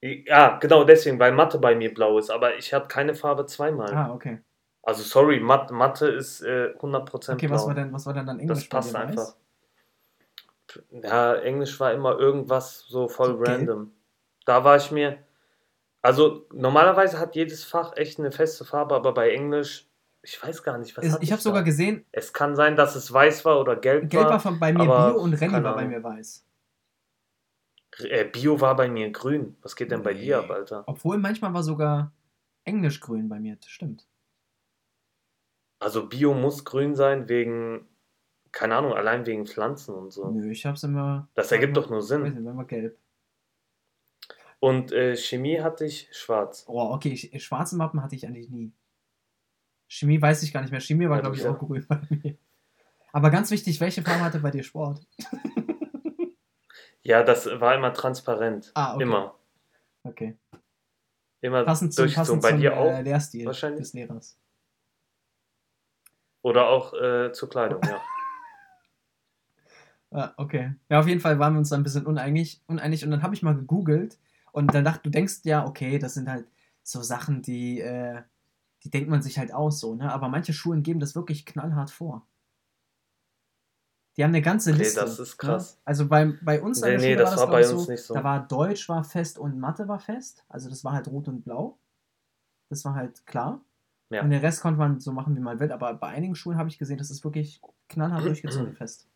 Ja, genau deswegen, weil Mathe bei mir blau ist, aber ich habe keine Farbe zweimal. Ah, okay. Also sorry, Mat Mathe ist äh, 100% Okay, blau. was war denn, was war denn dann Englisch? das passt einfach. weiß? Ja, Englisch war immer irgendwas so voll gelb? random. Da war ich mir. Also normalerweise hat jedes Fach echt eine feste Farbe, aber bei Englisch, ich weiß gar nicht, was Es- Ich habe sogar gesehen, Es kann sein, dass es weiß war oder gelb, Gelb war war. von, bei mir Bio und Renny keine war bei mir weiß. Äh, Bio war bei mir grün. Was geht denn bei Nee. dir ab, Alter? Obwohl manchmal war sogar Englisch grün bei mir, das stimmt. Also Bio muss grün sein wegen, keine Ahnung, allein wegen Pflanzen und so. Nö, ich hab's immer. Das ergibt immer, doch nur Weiß Sinn. nicht, immer gelb. Und äh, Chemie hatte ich schwarz. Oh, okay, ich, schwarze Mappen hatte ich eigentlich nie. Chemie weiß ich gar nicht mehr. Chemie war, Ja, glaube ich, auch grün bei mir. Aber ganz wichtig, welche Farbe hatte bei dir Sport? *laughs* Ja, das war immer transparent. Ah, okay. Immer. Okay. Immer Passend zum, passend Bei zum dir äh, auch? Lehrstil wahrscheinlich? des Lehrers. Oder auch äh, zur Kleidung, ja. *laughs* Ah, okay. Ja, auf jeden Fall waren wir uns da ein bisschen uneinig, uneinig und dann habe ich mal gegoogelt und dann dachte, du denkst ja, okay, das sind halt so Sachen, die, äh, die denkt man sich halt aus so, ne? Aber manche Schulen geben das wirklich knallhart vor. Die haben eine ganze Liste. das ist krass. Ne? Also bei, bei uns Nee, nee, das war das, war bei uns so, nicht so. Da war Deutsch war fest und Mathe war fest. Also das war halt rot und blau. Das war halt klar. Ja. Und den Rest konnte man so machen, wie man will. Aber bei einigen Schulen habe ich gesehen, das ist wirklich knallhart durchgezogen *clears throat* fest.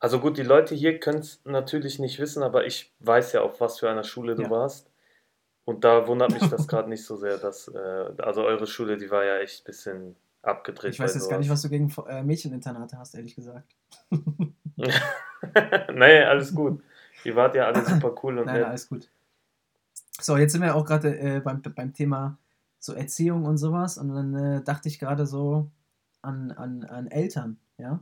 Also gut, die Leute hier können es natürlich nicht wissen, aber ich weiß ja, auf was für einer Schule du Ja. warst. Und da wundert mich *laughs* das gerade nicht so sehr, dass, äh, also eure Schule, die war ja echt ein bisschen abgedreht. Ich weiß jetzt gar nicht, was du gegen äh, Mädcheninternate hast, ehrlich gesagt. *laughs* nee, alles gut. Ihr wart ja alle super cool und Nein, nett. alles gut. So, jetzt sind wir auch gerade äh, beim, beim Thema so Erziehung und sowas. Und dann äh, dachte ich gerade so an, an, an Eltern, ja.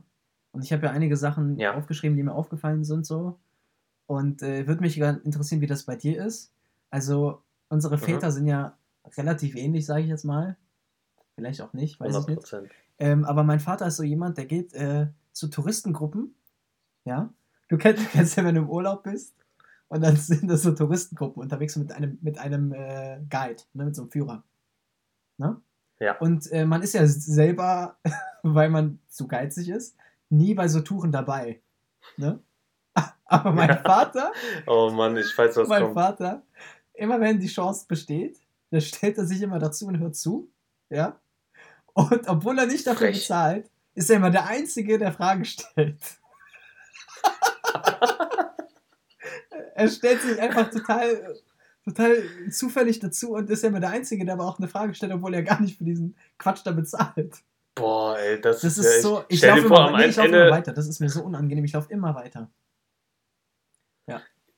Und ich habe ja einige Sachen Ja. aufgeschrieben, die mir aufgefallen sind so. Und äh, würde mich gerne interessieren, wie das bei dir ist. Also, unsere Mhm. Väter sind ja relativ ähnlich, sage ich jetzt mal. Vielleicht auch nicht, weiß ich 100 nicht. Prozent. Ähm, aber mein Vater ist so jemand, der geht äh, zu Touristengruppen. Ja. Du kennst, *laughs* kennst ja, wenn du im Urlaub bist. Und dann *laughs* sind das so Touristengruppen unterwegs mit einem, mit einem äh, Guide, ne, mit so einem Führer. Ne? Ja. Und äh, man ist ja selber, *laughs* weil man zu geizig ist, nie bei so Touren dabei. Ne? Aber mein Ja. Vater, Oh Mann, ich weiß, was mein kommt. Vater, immer wenn die Chance besteht, dann stellt er sich immer dazu und hört zu. Ja. Und obwohl er nicht dafür Frech. bezahlt, ist er immer der Einzige, der Fragen stellt. *laughs* er stellt sich einfach total, total zufällig dazu und ist ja immer der Einzige, der aber auch eine Frage stellt, obwohl er gar nicht für diesen Quatsch da bezahlt. Boah, ey, das, Das ist, ja so. Ich Stell laufe immer, am nee, ich lauf immer Ende weiter. Das ist mir so unangenehm. Ich laufe immer weiter.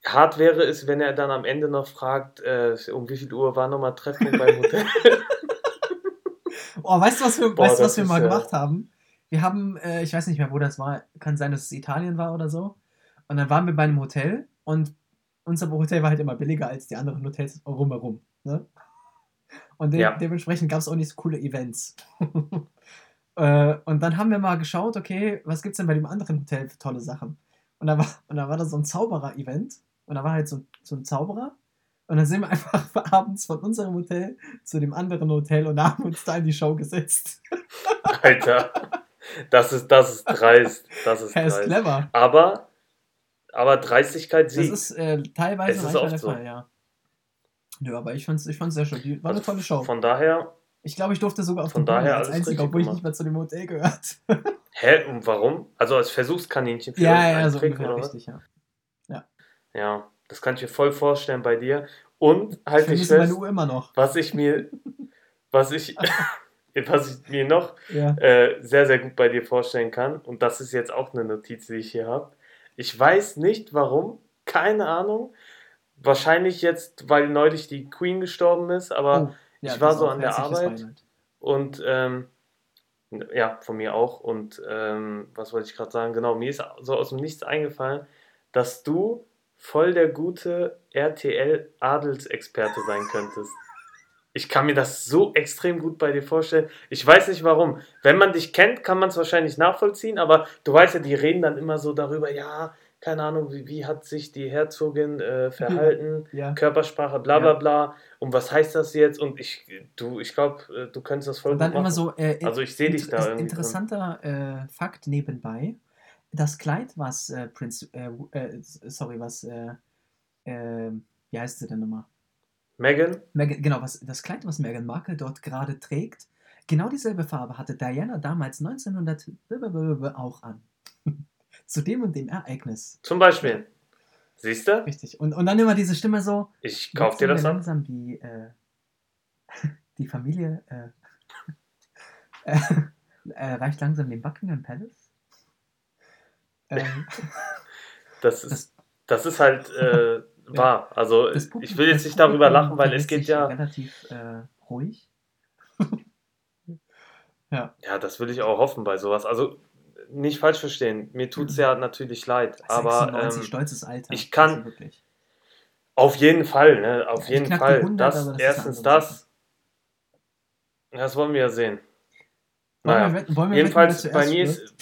hart wäre es, wenn er dann am Ende noch fragt, äh, um wie viel Uhr war nochmal Treffen beim Hotel. *laughs* Oh, weißt du, was wir, Boah, weißt, was wir ist mal ja- gemacht haben? Wir haben, äh, ich weiß nicht mehr, wo das war. Kann sein, dass es Italien war oder so. Und dann waren wir bei einem Hotel und unser Hotel war halt immer billiger als die anderen Hotels rumherum. Ne? Und de Ja. dementsprechend gab es auch nicht so coole Events. *laughs* äh, und dann haben wir mal geschaut, okay, was gibt's denn bei dem anderen Hotel für tolle Sachen? Und da war, und da war da so ein Zauberer-Event. Und da war halt so, so ein Zauberer. Und dann sind wir *laughs* einfach abends von unserem Hotel zu dem anderen Hotel und haben uns da in die Show gesetzt. Alter, das ist, das ist dreist. Das ist *laughs* Er ist dreist. clever. Aber, aber Dreistigkeit Das siegt. ist äh, teilweise Es ist oft der so. Fall, ja. Nö, aber ich fand's, ich fand's sehr schön. Die, war Also eine tolle Show. Von daher, Ich glaube, ich durfte sogar auf von daher als einziger, obwohl ich nicht mehr zu dem Hotel gehört. *laughs* hä, und warum? Also als Versuchskaninchen für ja, ja, so ungefähr richtig, ja. Ja, das kann ich mir voll vorstellen bei dir. Und Ich halt dich vermisse meine fest, Uhr immer noch. was ich mir, was ich, *laughs* *laughs* was ich mir noch Ja. äh, sehr, sehr gut bei dir vorstellen kann, und das ist jetzt auch eine Notiz, die ich hier habe. Ich weiß nicht warum, keine Ahnung. Wahrscheinlich jetzt, weil neulich die Queen gestorben ist, aber Oh, ja, ich war so an der Arbeit. Beileid. und ähm, ja, von mir auch. Und ähm, was wollte ich gerade sagen? Genau, mir ist so aus dem Nichts eingefallen, dass du voll der gute RTL-Adelsexperte sein könntest. Ich kann mir das so extrem gut bei dir vorstellen. Ich weiß nicht warum. Wenn man dich kennt, kann man es wahrscheinlich nachvollziehen, aber du weißt ja, die reden dann immer so darüber, ja, keine Ahnung, wie, wie hat sich die Herzogin äh, verhalten, *laughs* Ja. Körpersprache, bla bla Ja. bla. Und was heißt das jetzt? Und ich, du, ich glaube, du könntest das voll Und dann gut immer machen. so. Äh, Also ich sehe dich da. Interessanter äh, Fakt nebenbei. Das Kleid, was äh, Prinz. Äh, äh, sorry, was. Äh, äh, wie heißt sie denn nochmal? Megan? Meghan, genau, was, das Kleid, was Meghan Markle dort gerade trägt, genau dieselbe Farbe hatte Diana damals 1900 auch an. *laughs* Zu dem und dem Ereignis. Zum Beispiel. Siehst du? Richtig. Und, und dann immer diese Stimme so. Ich kauf dir das ab. langsam die, äh, *laughs* die Familie. Äh, Äh, *laughs* äh, reicht langsam den Buckingham Palace? Ähm, *laughs* das, ist, das, ist halt äh, *laughs* wahr. Also ich will jetzt nicht darüber lachen, weil es geht ja. Relativ äh, ruhig. *laughs* ja. Ja, das will ich auch hoffen bei sowas. Also nicht falsch verstehen, mir tut es ja natürlich leid, 96, aber ähm, stolzes Alter. Ich kann auf jeden Fall, ne, auf jeden Fall. 100, das, das erstens das. Das wollen wir ja sehen. Wollen naja. wir wir Jedenfalls bei mir ist.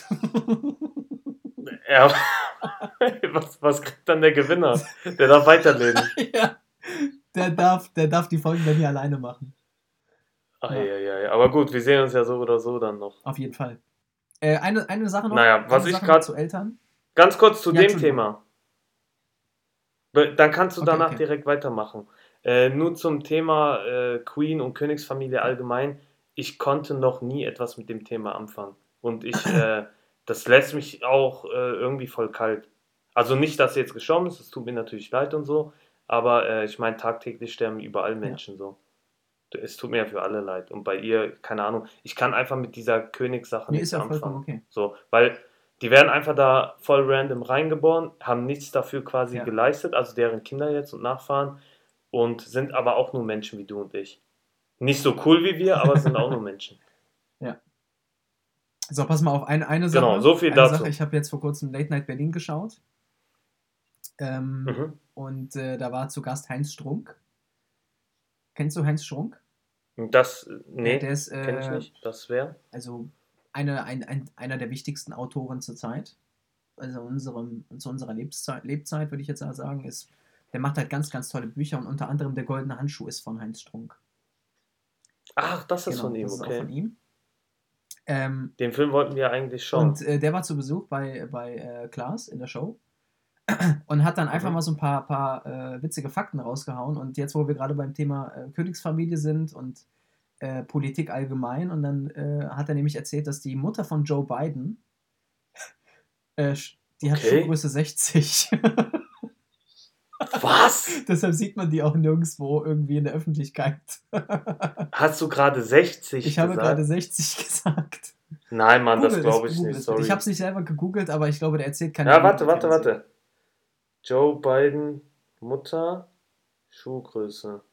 Ja, *laughs* was, was kriegt dann der Gewinner? Der darf weiterleben. *laughs* ja, der darf, der darf die Folgen dann hier alleine machen. Ah, ja. Ja, ja, aber gut, wir sehen uns ja so oder so dann noch. Auf jeden Fall. Äh, eine, eine Sache noch. Naja, was ich gerade. zu Eltern. Ganz kurz zu ja, dem Thema. Dann kannst du okay, danach okay. direkt weitermachen. Äh, nur zum Thema äh, Queen und Königsfamilie allgemein. Ich konnte noch nie etwas mit dem Thema anfangen. Und ich, *laughs* äh, das lässt mich auch äh, irgendwie voll kalt. Also nicht, dass sie jetzt gestorben ist, das tut mir natürlich leid und so, aber äh, ich meine, tagtäglich sterben überall Menschen ja. so es tut mir ja für alle leid. Und bei ihr, keine Ahnung, ich kann einfach mit dieser Königssache nee, nichts anfangen. Okay. So, weil die werden einfach da voll random reingeboren, haben nichts dafür quasi ja. geleistet, also deren Kinder jetzt und Nachfahren und sind aber auch nur Menschen wie du und ich. Nicht so cool wie wir, aber sind auch nur Menschen. So, pass mal auf, eine, eine Sache. Genau, so viel dazu. Sache, ich habe jetzt vor kurzem Late Night Berlin geschaut. Ähm, mhm. Und äh, da war zu Gast Heinz Strunk. Kennst du Heinz Strunk? Das, nee, der ist, äh, ich nicht. Das wäre? Also eine, ein, ein, einer der wichtigsten Autoren zur Zeit. Also unserem, zu unserer Lebzeit, Lebzeit würde ich jetzt sagen, ist, der macht halt ganz, ganz tolle Bücher und unter anderem Der Goldene Handschuh ist von Heinz Strunk. Ach, das ist genau, von ihm, das okay. Ist auch von ihm. Ähm, Den Film wollten wir eigentlich schon. Und äh, der war zu Besuch bei, bei äh, Klaas in der Show *clears throat* und hat dann einfach mhm. mal so ein paar, paar äh, witzige Fakten rausgehauen. Und jetzt, wo wir gerade beim Thema äh, Königsfamilie sind und äh, Politik allgemein, und dann äh, hat er nämlich erzählt, dass die Mutter von Joe Biden, *laughs* äh, die hat okay. Schuhgröße 60. *laughs* Was? *laughs* Deshalb sieht man die auch nirgendwo irgendwie in der Öffentlichkeit. *laughs* Hast du gerade 60 Ich gesagt? habe gerade 60 *laughs* gesagt. Nein, Mann, Google das glaube ich nicht. Sorry. Ich habe es nicht selber gegoogelt, aber ich glaube, der erzählt keine. Ja, warte, warte, warte. Joe Biden Mutter Schuhgröße.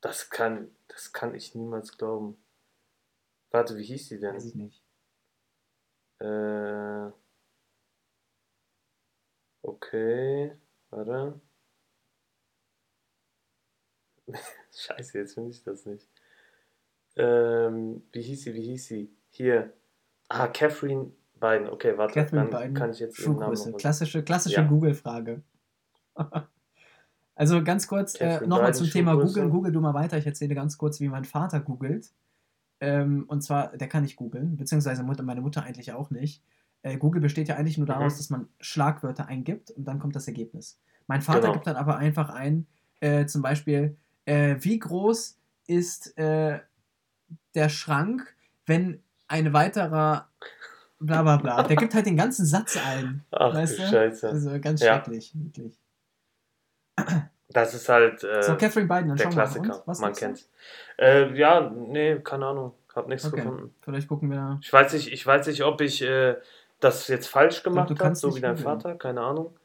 das kann, das kann ich niemals glauben. Warte, wie hieß die denn? Weiß ich nicht. Äh, okay, warte. *laughs* Scheiße, jetzt finde ich das nicht. Ähm, wie hieß sie, wie hieß sie? Hier. Ah, Catherine Beiden, okay, warte, Catherine dann Biden, kann ich jetzt ihren Namen noch Klassische, klassische ja. Google-Frage. *laughs* also ganz kurz, äh, nochmal zum Thema Google. Google du mal weiter. Ich erzähle ganz kurz, wie mein Vater googelt. Ähm, und zwar, der kann nicht googeln, beziehungsweise meine Mutter eigentlich auch nicht. Äh, Google besteht ja eigentlich nur daraus, mhm. dass man Schlagwörter eingibt und dann kommt das Ergebnis. Mein Vater genau. gibt dann aber einfach ein, äh, zum Beispiel, äh, wie groß ist äh, der Schrank, wenn ein weiterer bla bla bla. Der gibt halt den ganzen Satz ein. *laughs* Ach weißt du? Scheiße. Also ganz schrecklich, ja. wirklich. Das ist halt äh, so, Catherine Biden, dann der Klassiker. Man kennt's. Äh, ja, nee, keine Ahnung. Hab nichts okay. gefunden. Vielleicht gucken wir. Ich weiß nicht, ich weiß nicht ob ich äh, das jetzt falsch gemacht habe, so wie dein Vater, keine Ahnung.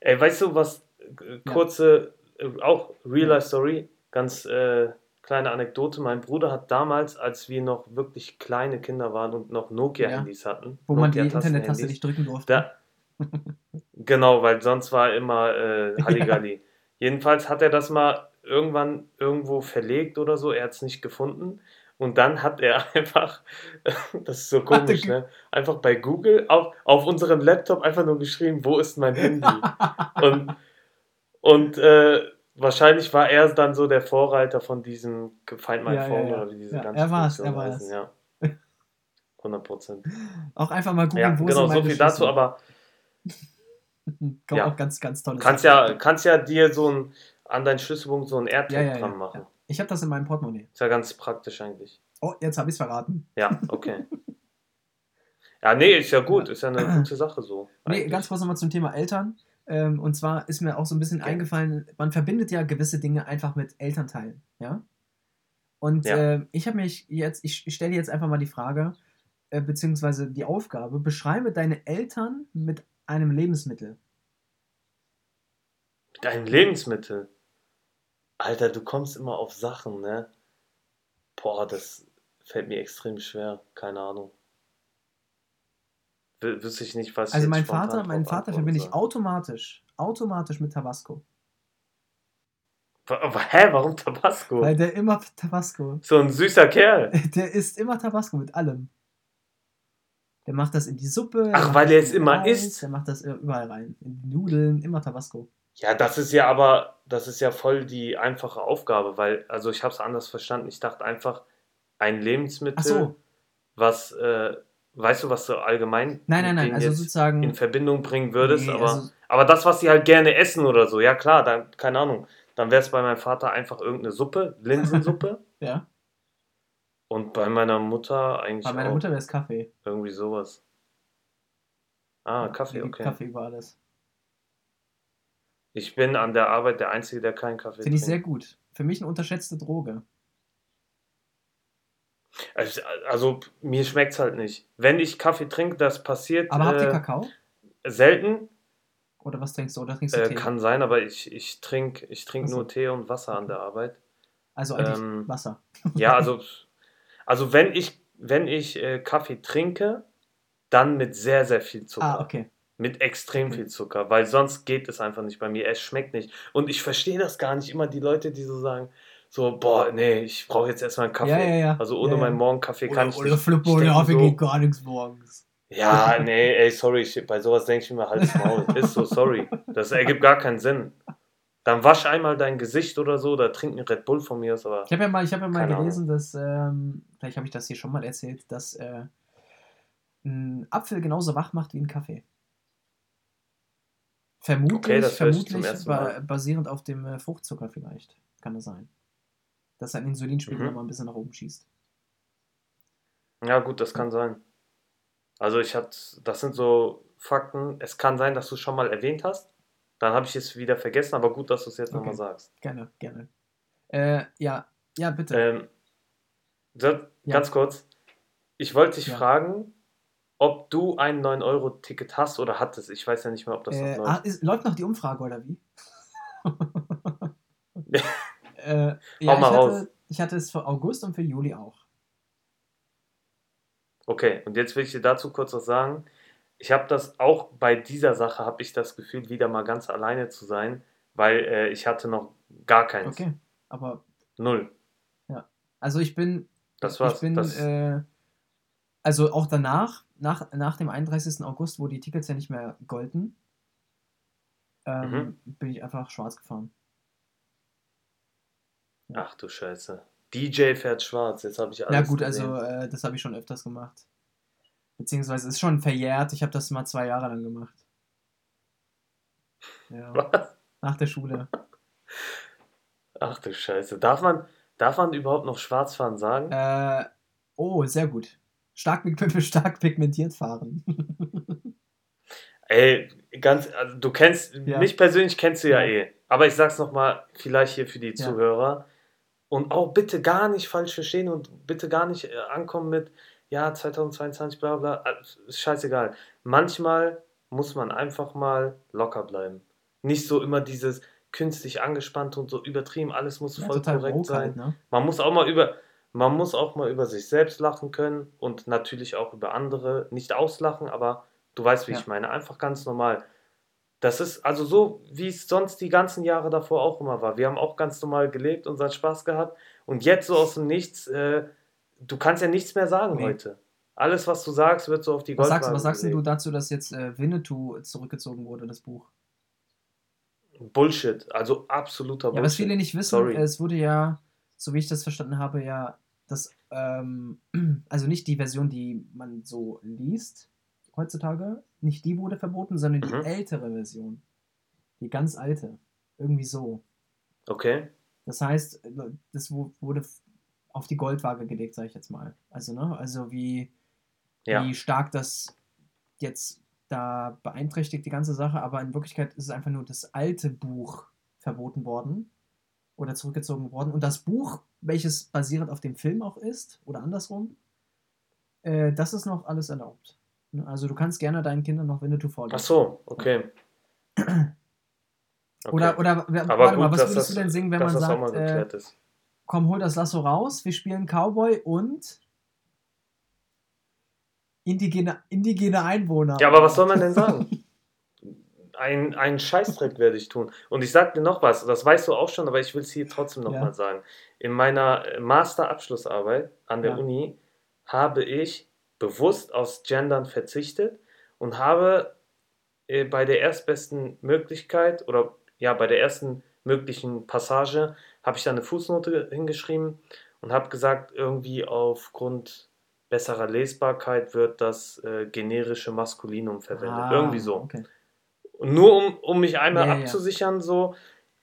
Ey, weißt du, was äh, kurze, ja. Äh, auch Real Life Story, ganz äh, kleine Anekdote. Mein Bruder hat damals, als wir noch wirklich kleine Kinder waren und noch Nokia-Handys ja. hatten, wo man die Internet-Taste nicht drücken durfte. Da, *laughs* genau, weil sonst war immer äh, Halligalli. Jedenfalls hat er das mal irgendwann irgendwo verlegt oder so. Er hat es nicht gefunden. Und dann hat er *laughs* einfach, das ist so komisch, ne? Einfach bei Google auf, auf unserem Laptop einfach nur geschrieben, wo ist mein Handy? *laughs* und und äh, wahrscheinlich war er dann so der Vorreiter von diesem Find My ja, Phone ja, ja. oder wie diese ja, ganzen er war's, er war's. Ja. *laughs* 100 Prozent. Auch einfach mal googeln, ja, wo genau, so viel dazu, aber Kann ja. auch ganz, ganz tolles kannst ja, kannst ja dir so ein, an deinen Schlüsselpunkt so ein AirTag dran machen. Ich habe das in meinem Portemonnaie. Ist ja ganz praktisch eigentlich. Oh, jetzt habe ich es verraten. Ja, okay. ja, nee, ist ja gut, ist ja eine gute Sache so. Eigentlich. Nee, ganz kurz nochmal zum Thema Eltern. Ähm, und zwar ist mir auch so ein bisschen okay. eingefallen, man verbindet ja gewisse Dinge einfach mit Elternteilen, ja? Und Ja. äh, ich habe mich jetzt, ich, ich stelle jetzt einfach mal die Frage, äh, beziehungsweise die Aufgabe, beschreibe deine Eltern mit einem Lebensmittel. Mit einem Lebensmittel. Alter, du kommst immer auf Sachen, ne? Boah, das fällt mir extrem schwer. Keine Ahnung. W wüsste ich nicht, was ich Also mein Vater, meinen Vater verbinde ich automatisch, automatisch mit Tabasco. Aber Hä, warum Tabasco? Weil der immer Tabasco, So ein süßer Kerl. *laughs* der isst immer Tabasco mit allem. Der macht das in die Suppe. Ach, weil er es immer Reis, isst? Der macht das überall rein. In die Nudeln, immer Tabasco. Ja, das ist ja aber, das ist ja voll die einfache Aufgabe, weil, also ich habe es anders verstanden. Ich dachte einfach, ein Lebensmittel, Ach so. was, äh, weißt du, was du allgemein Nein, nein, nein, also sozusagen. in Verbindung bringen würdest, Nee, aber, also- aber das, was sie halt gerne essen oder so, ja klar, dann, keine Ahnung, dann wäre es bei meinem Vater einfach irgendeine Suppe, Linsensuppe *laughs* Ja, und bei meiner Mutter eigentlich bei meiner auch Mutter wäre es Kaffee. irgendwie sowas. Ah, Kaffee, okay. Kaffee über alles. Ich bin an der Arbeit der Einzige, der keinen Kaffee Finde ich sehr trinkt. gut. Für mich eine unterschätzte Droge. Also, also mir schmeckt es halt nicht. Wenn ich Kaffee trinke, das passiert Aber habt ihr äh, Kakao? selten. Oder was trinkst du? Oder trinkst du Äh, Tee? kann sein, aber ich, ich trinke ich trink nur Tee und Wasser an der Arbeit. Also eigentlich ähm, Wasser. Ja, *laughs* also, also wenn ich, wenn ich äh, Kaffee trinke, dann mit sehr, sehr viel Zucker. Ah, okay. Mit extrem Okay. viel Zucker, weil sonst geht es einfach nicht bei mir. Es schmeckt nicht. Und ich verstehe das gar nicht immer, die Leute, die so sagen, so, boah, nee, ich brauche jetzt erstmal einen Kaffee. Ja, ja, ja. Also ohne meinen Morgenkaffee kann ich nicht. Oder denke Kaffee geht gar nichts morgens. Ja, nee, ey, sorry, ich, bei sowas denke ich mir Maul. Ist so, sorry. Das ergibt gar keinen Sinn. Dann wasch einmal dein Gesicht oder so, oder trink einen Red Bull von mir aus, aber. Ich habe ja mal, ich hab ja mal gelesen, dass, ähm, vielleicht habe ich das hier schon mal erzählt, dass äh, ein Apfel genauso wach macht wie ein Kaffee. Vermutlich, Okay, das vermutlich ba basierend auf dem äh, Fruchtzucker vielleicht. Kann das sein. Dass sein Insulinspiegel Mhm. nochmal ein bisschen nach oben schießt. Ja, gut, das kann sein. Also ich hatte, das sind so Fakten. Es kann sein, dass du es schon mal erwähnt hast. Dann habe ich es wieder vergessen, aber gut, dass du es jetzt nochmal Okay. sagst. Gerne, gerne. Äh, ja, ja, bitte. Ähm, so, Ja. Ganz kurz. Ich wollte dich Ja. fragen, ob du ein 9-Euro-Ticket hast oder hattest. Ich weiß ja nicht mehr, ob das äh, noch ah, läuft. ist, läuft noch die Umfrage oder wie? *laughs* äh, Hau ja, ich mal raus. hatte, ich hatte es für August und für Juli auch. Okay, und jetzt will ich dir dazu kurz was sagen. Ich habe das auch bei dieser Sache, habe ich das Gefühl, wieder mal ganz alleine zu sein, weil äh, ich hatte noch gar keins. Okay, aber Null. also ich bin, Das ich war's. bin, das, äh, also auch danach, nach, nach dem 31. August, wo die Tickets ja nicht mehr golden, ähm, Mhm. bin ich einfach schwarz gefahren. ach du Scheiße. DJ fährt schwarz, jetzt habe ich alles Ja gut, gesehen. also äh, das habe ich schon öfters gemacht. Beziehungsweise ist schon verjährt. Ich habe das mal zwei Jahre lang gemacht. Ja, *laughs* Was? nach der Schule. Ach du Scheiße. Darf man, darf man überhaupt noch Schwarzfahren sagen? Äh, oh, sehr gut. Stark, *laughs* stark pigmentiert fahren. Ey, ganz, also du kennst, Ja. mich persönlich kennst du ja, Ja. eh. Aber ich sag's nochmal, vielleicht hier für die Ja. Zuhörer. Und auch bitte gar nicht falsch verstehen und bitte gar nicht äh, ankommen mit, ja, 2022, bla bla, äh, ist scheißegal. Manchmal muss man einfach mal locker bleiben. Nicht so immer dieses künstlich angespannt und so übertrieben, alles muss voll korrekt sein. halt, ne? Man muss auch mal über, man muss auch mal über sich selbst lachen können und natürlich auch über andere. Nicht auslachen, aber du weißt, wie Ja. ich meine. Einfach ganz normal. Das ist also so, wie es sonst die ganzen Jahre davor auch immer war. Wir haben auch ganz normal gelebt, unseren Spaß gehabt und jetzt so aus dem Nichts, äh, du kannst ja nichts mehr sagen Nee. heute. Alles, was du sagst, wird so auf die Was Goldwaage sagst, was sagst du dazu, dass jetzt äh, Winnetou zurückgezogen wurde, das Buch? Bullshit, also absoluter Ja, Bullshit. was viele nicht wissen, Sorry. es wurde ja, so wie ich das verstanden habe, ja, das, ähm, *clears throat* also nicht die Version, die man so liest heutzutage, nicht die wurde verboten, sondern die Mhm. ältere Version. Die ganz alte. Irgendwie so. Okay. Das heißt, das wu- wurde auf die Goldwaage gelegt, sage ich jetzt mal. Also, ne? Also wie, Ja. wie stark das jetzt da beeinträchtigt, die ganze Sache, aber in Wirklichkeit ist es einfach nur das alte Buch verboten worden. Oder zurückgezogen worden. Und das Buch, welches basierend auf dem Film auch ist, oder andersrum, äh, das ist noch alles erlaubt. Ne, Also du kannst gerne deinen Kindern noch Winnetou vorlesen. Ach so, okay. *clears throat* okay. Oder, oder warte gut, mal, was würdest das, du denn singen, wenn man sagt, äh, komm, hol das Lasso raus, wir spielen Cowboy und indigene, indigene Einwohner. Ja, aber was soll man denn sagen? *laughs* Ein, ein Scheißdreck werde ich tun. Und ich sag dir noch was, das weißt du auch schon, aber ich will es hier trotzdem nochmal Ja. mal sagen. In meiner äh, Master-Abschlussarbeit an der Ja. Uni habe ich bewusst aus Gendern verzichtet und habe äh, bei der erstbesten Möglichkeit oder ja, bei der ersten möglichen Passage habe ich da eine Fußnote hingeschrieben und habe gesagt, irgendwie aufgrund besserer Lesbarkeit wird das äh, generische Maskulinum verwendet. Ah, irgendwie so. Okay. Und nur um, um mich einmal Ja, ja, ja. abzusichern, so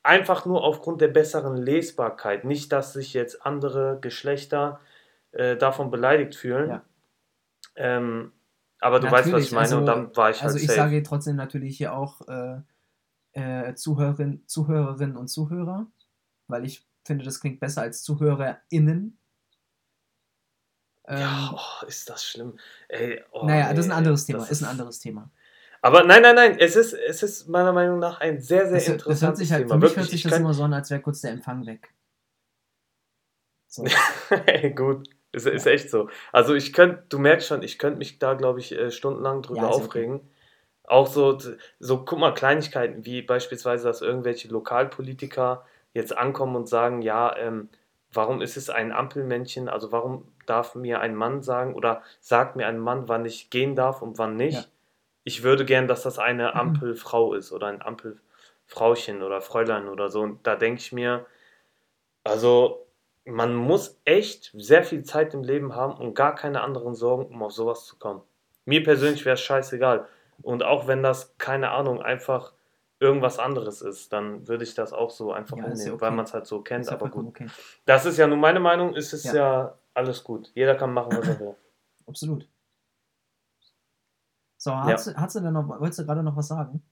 einfach nur aufgrund der besseren Lesbarkeit. Nicht, dass sich jetzt andere Geschlechter äh, davon beleidigt fühlen. Ja. Ähm, aber du weißt, was ich Natürlich, meine, also- und dann war ich halt Also ich safe. sage trotzdem natürlich hier auch äh, äh, Zuhörerin, Zuhörerinnen und Zuhörer, weil ich finde, das klingt besser als ZuhörerInnen. Ähm, ja, oh, ist das schlimm. Ey, oh, naja, nee, das ist ein anderes ey, Thema, das ist ein anderes Thema. Aber nein, nein, nein, es ist, es ist meiner Meinung nach ein sehr, sehr Das, das hört interessantes sich halt, Thema. für mich Wirklich, hört sich ich das kann- immer so an, als wäre kurz der Empfang weg. So. *laughs* Gut, ist, ist echt so. Also ich könnte, du merkst schon, ich könnte mich da, glaube ich, äh, stundenlang drüber Ja, ist okay. aufregen. Auch so, so, guck mal, Kleinigkeiten wie beispielsweise, dass irgendwelche Lokalpolitiker jetzt ankommen und sagen, ja, ähm, warum ist es ein Ampelmännchen, also warum darf mir ein Mann sagen oder sagt mir ein Mann, wann ich gehen darf und wann nicht. Ja. Ich würde gern, dass das eine Mhm. Ampelfrau ist oder ein Ampelfrauchen oder Fräulein oder so. Und da denke ich mir, also man muss echt sehr viel Zeit im Leben haben und gar keine anderen Sorgen, um auf sowas zu kommen. Mir persönlich wäre es scheißegal. Und auch wenn das, keine Ahnung, einfach irgendwas anderes ist, dann würde ich das auch so einfach Ja, hinnehmen, okay. weil man es halt so kennt. Ja aber gut. okay. Das ist ja nur meine Meinung, ist es ja. Ja. alles gut. Jeder kann machen, was er *coughs* will. Absolut. So, hast, du, hast du denn noch, wolltest du gerade noch was sagen?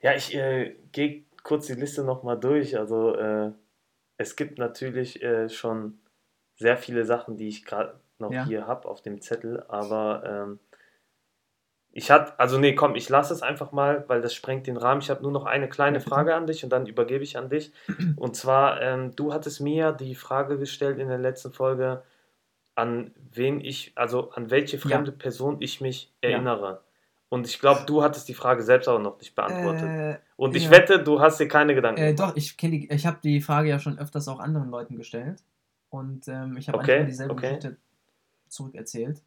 Ja, ich äh, gehe kurz die Liste nochmal durch. Also äh, es gibt natürlich äh, schon sehr viele Sachen, die ich gerade noch Ja. hier habe auf dem Zettel, aber ähm, ich hatte, also nee, komm, ich lasse es einfach mal, weil das sprengt den Rahmen. Ich habe nur noch eine kleine Ja. Frage an dich und dann übergebe ich an dich. *clears throat* Und zwar, ähm, du hattest mir ja die Frage gestellt in der letzten Folge, an wen ich, also an welche fremde Person ich mich Ja. erinnere. Und ich glaube, du hattest die Frage selbst auch noch nicht beantwortet. Äh, Und ich ja. wette, du hast dir keine Gedanken Äh, doch, ich die, ich habe die Frage ja schon öfters auch anderen Leuten gestellt. Und ähm, ich habe Okay, eigentlich dieselbe okay. Geschichte zurückerzählt.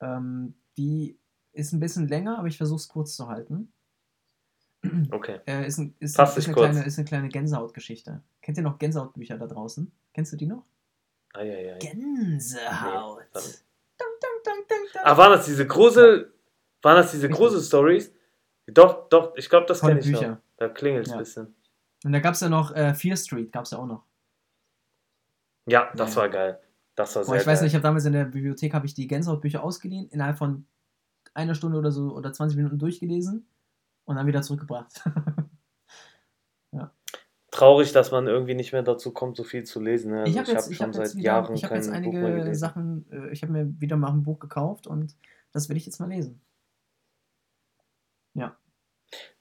Ähm, die ist ein bisschen länger, aber ich versuche es kurz zu halten. Okay. Äh, ist, ein, ist, ist, eine kleine, ist eine kleine Gänsehautgeschichte. Kennt ihr noch Gänsehautbücher da draußen? Kennst du die noch? Eieiei. Gänsehaut. Nee. Ah, waren das diese Grusel, waren das diese Richtig. Grusel-Stories? Doch, doch, ich glaube, das kenne ich noch. Da klingelt es Ja. ein bisschen. Und da gab es ja noch äh, Fear Street, gab es ja auch noch. Ja, das Ja. war geil. Das war Boah, sehr ich weiß geil. nicht, ich habe damals in der Bibliothek habe ich die Gänsehautbücher ausgeliehen, innerhalb von einer Stunde oder so oder 20 Minuten durchgelesen und dann wieder zurückgebracht. *laughs* Traurig, dass man irgendwie nicht mehr dazu kommt, so viel zu lesen. ne? Also ich habe hab schon hab seit wieder, Jahren ich hab kein jetzt Buch mehr einige gelesen. Sachen, äh, ich habe mir wieder mal ein Buch gekauft und das will ich jetzt mal lesen.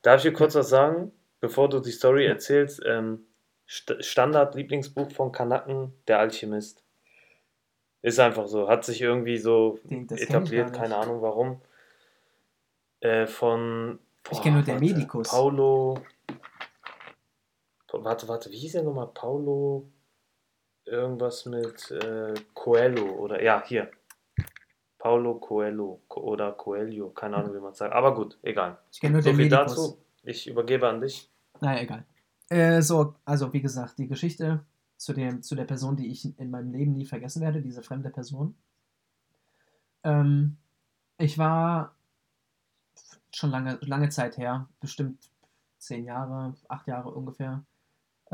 Darf ich dir kurz was sagen, bevor du die Story erzählst? Ähm, St Standard-Lieblingsbuch von Kanaken, Der Alchemist. Ist einfach so. Hat sich irgendwie so das etabliert, keine Ahnung warum. Äh, von. Ich kenn nur Der Medikus. Paulo. Warte, warte, wie hieß der nochmal? Paulo. Irgendwas mit äh, Coelho oder. Ja, hier. Paulo Coelho Co- oder Coelho, keine Ahnung, wie man es sagt. Aber gut, egal. Ich kenne nur So den viel Medikus. dazu. Ich übergebe an dich. Naja, egal. Äh, so, also wie gesagt, die Geschichte zu, dem, zu der Person, die ich in meinem Leben nie vergessen werde, diese fremde Person. Ähm, ich war schon lange, lange Zeit her, bestimmt zehn Jahre, acht Jahre ungefähr,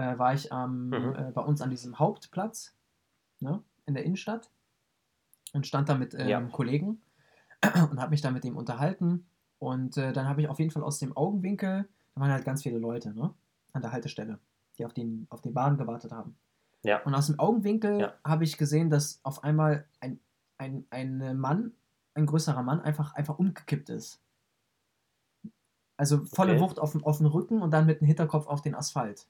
äh, war ich am, Mhm. äh, bei uns an diesem Hauptplatz ne, in der Innenstadt und stand da mit äh, Ja. einem Kollegen *clears throat* und habe mich da mit dem unterhalten. Und äh, dann habe ich auf jeden Fall aus dem Augenwinkel, da waren halt ganz viele Leute, ne? An der Haltestelle. die auf den, auf den Bahn gewartet haben. Ja. Und aus dem Augenwinkel Ja. habe ich gesehen, dass auf einmal ein, ein, ein Mann, ein größerer Mann, einfach, einfach umgekippt ist. Also volle Okay. Wucht auf, den- auf den Rücken und dann mit dem Hinterkopf auf den Asphalt.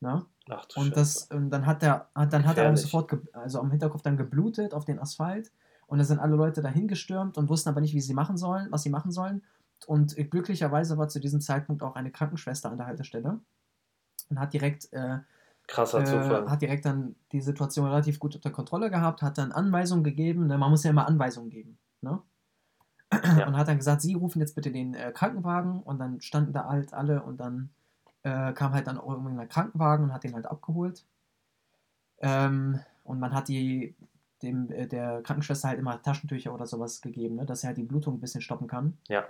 Ne? Ach Und das, und dann hat er, hat, dann hat er Gefährlich. sofort, also am Hinterkopf dann geblutet auf den Asphalt. Und da sind alle Leute dahin gestürmt und wussten aber nicht, wie sie machen sollen, was sie machen sollen. Und glücklicherweise war zu diesem Zeitpunkt auch eine Krankenschwester an der Haltestelle und hat direkt, äh, Krasser äh, Zufall. hat direkt dann die Situation relativ gut unter Kontrolle gehabt, hat dann Anweisungen gegeben. Ne? Man muss ja immer Anweisungen geben. Ne? Und hat dann gesagt, Sie rufen jetzt bitte den äh, Krankenwagen. Und dann standen da halt alle und dann äh, kam halt dann auch irgendwann ein Krankenwagen und hat den halt abgeholt. Ähm, und man hat die, dem, äh, der Krankenschwester halt immer Taschentücher oder sowas gegeben, ne? dass sie halt die Blutung ein bisschen stoppen kann. Ja.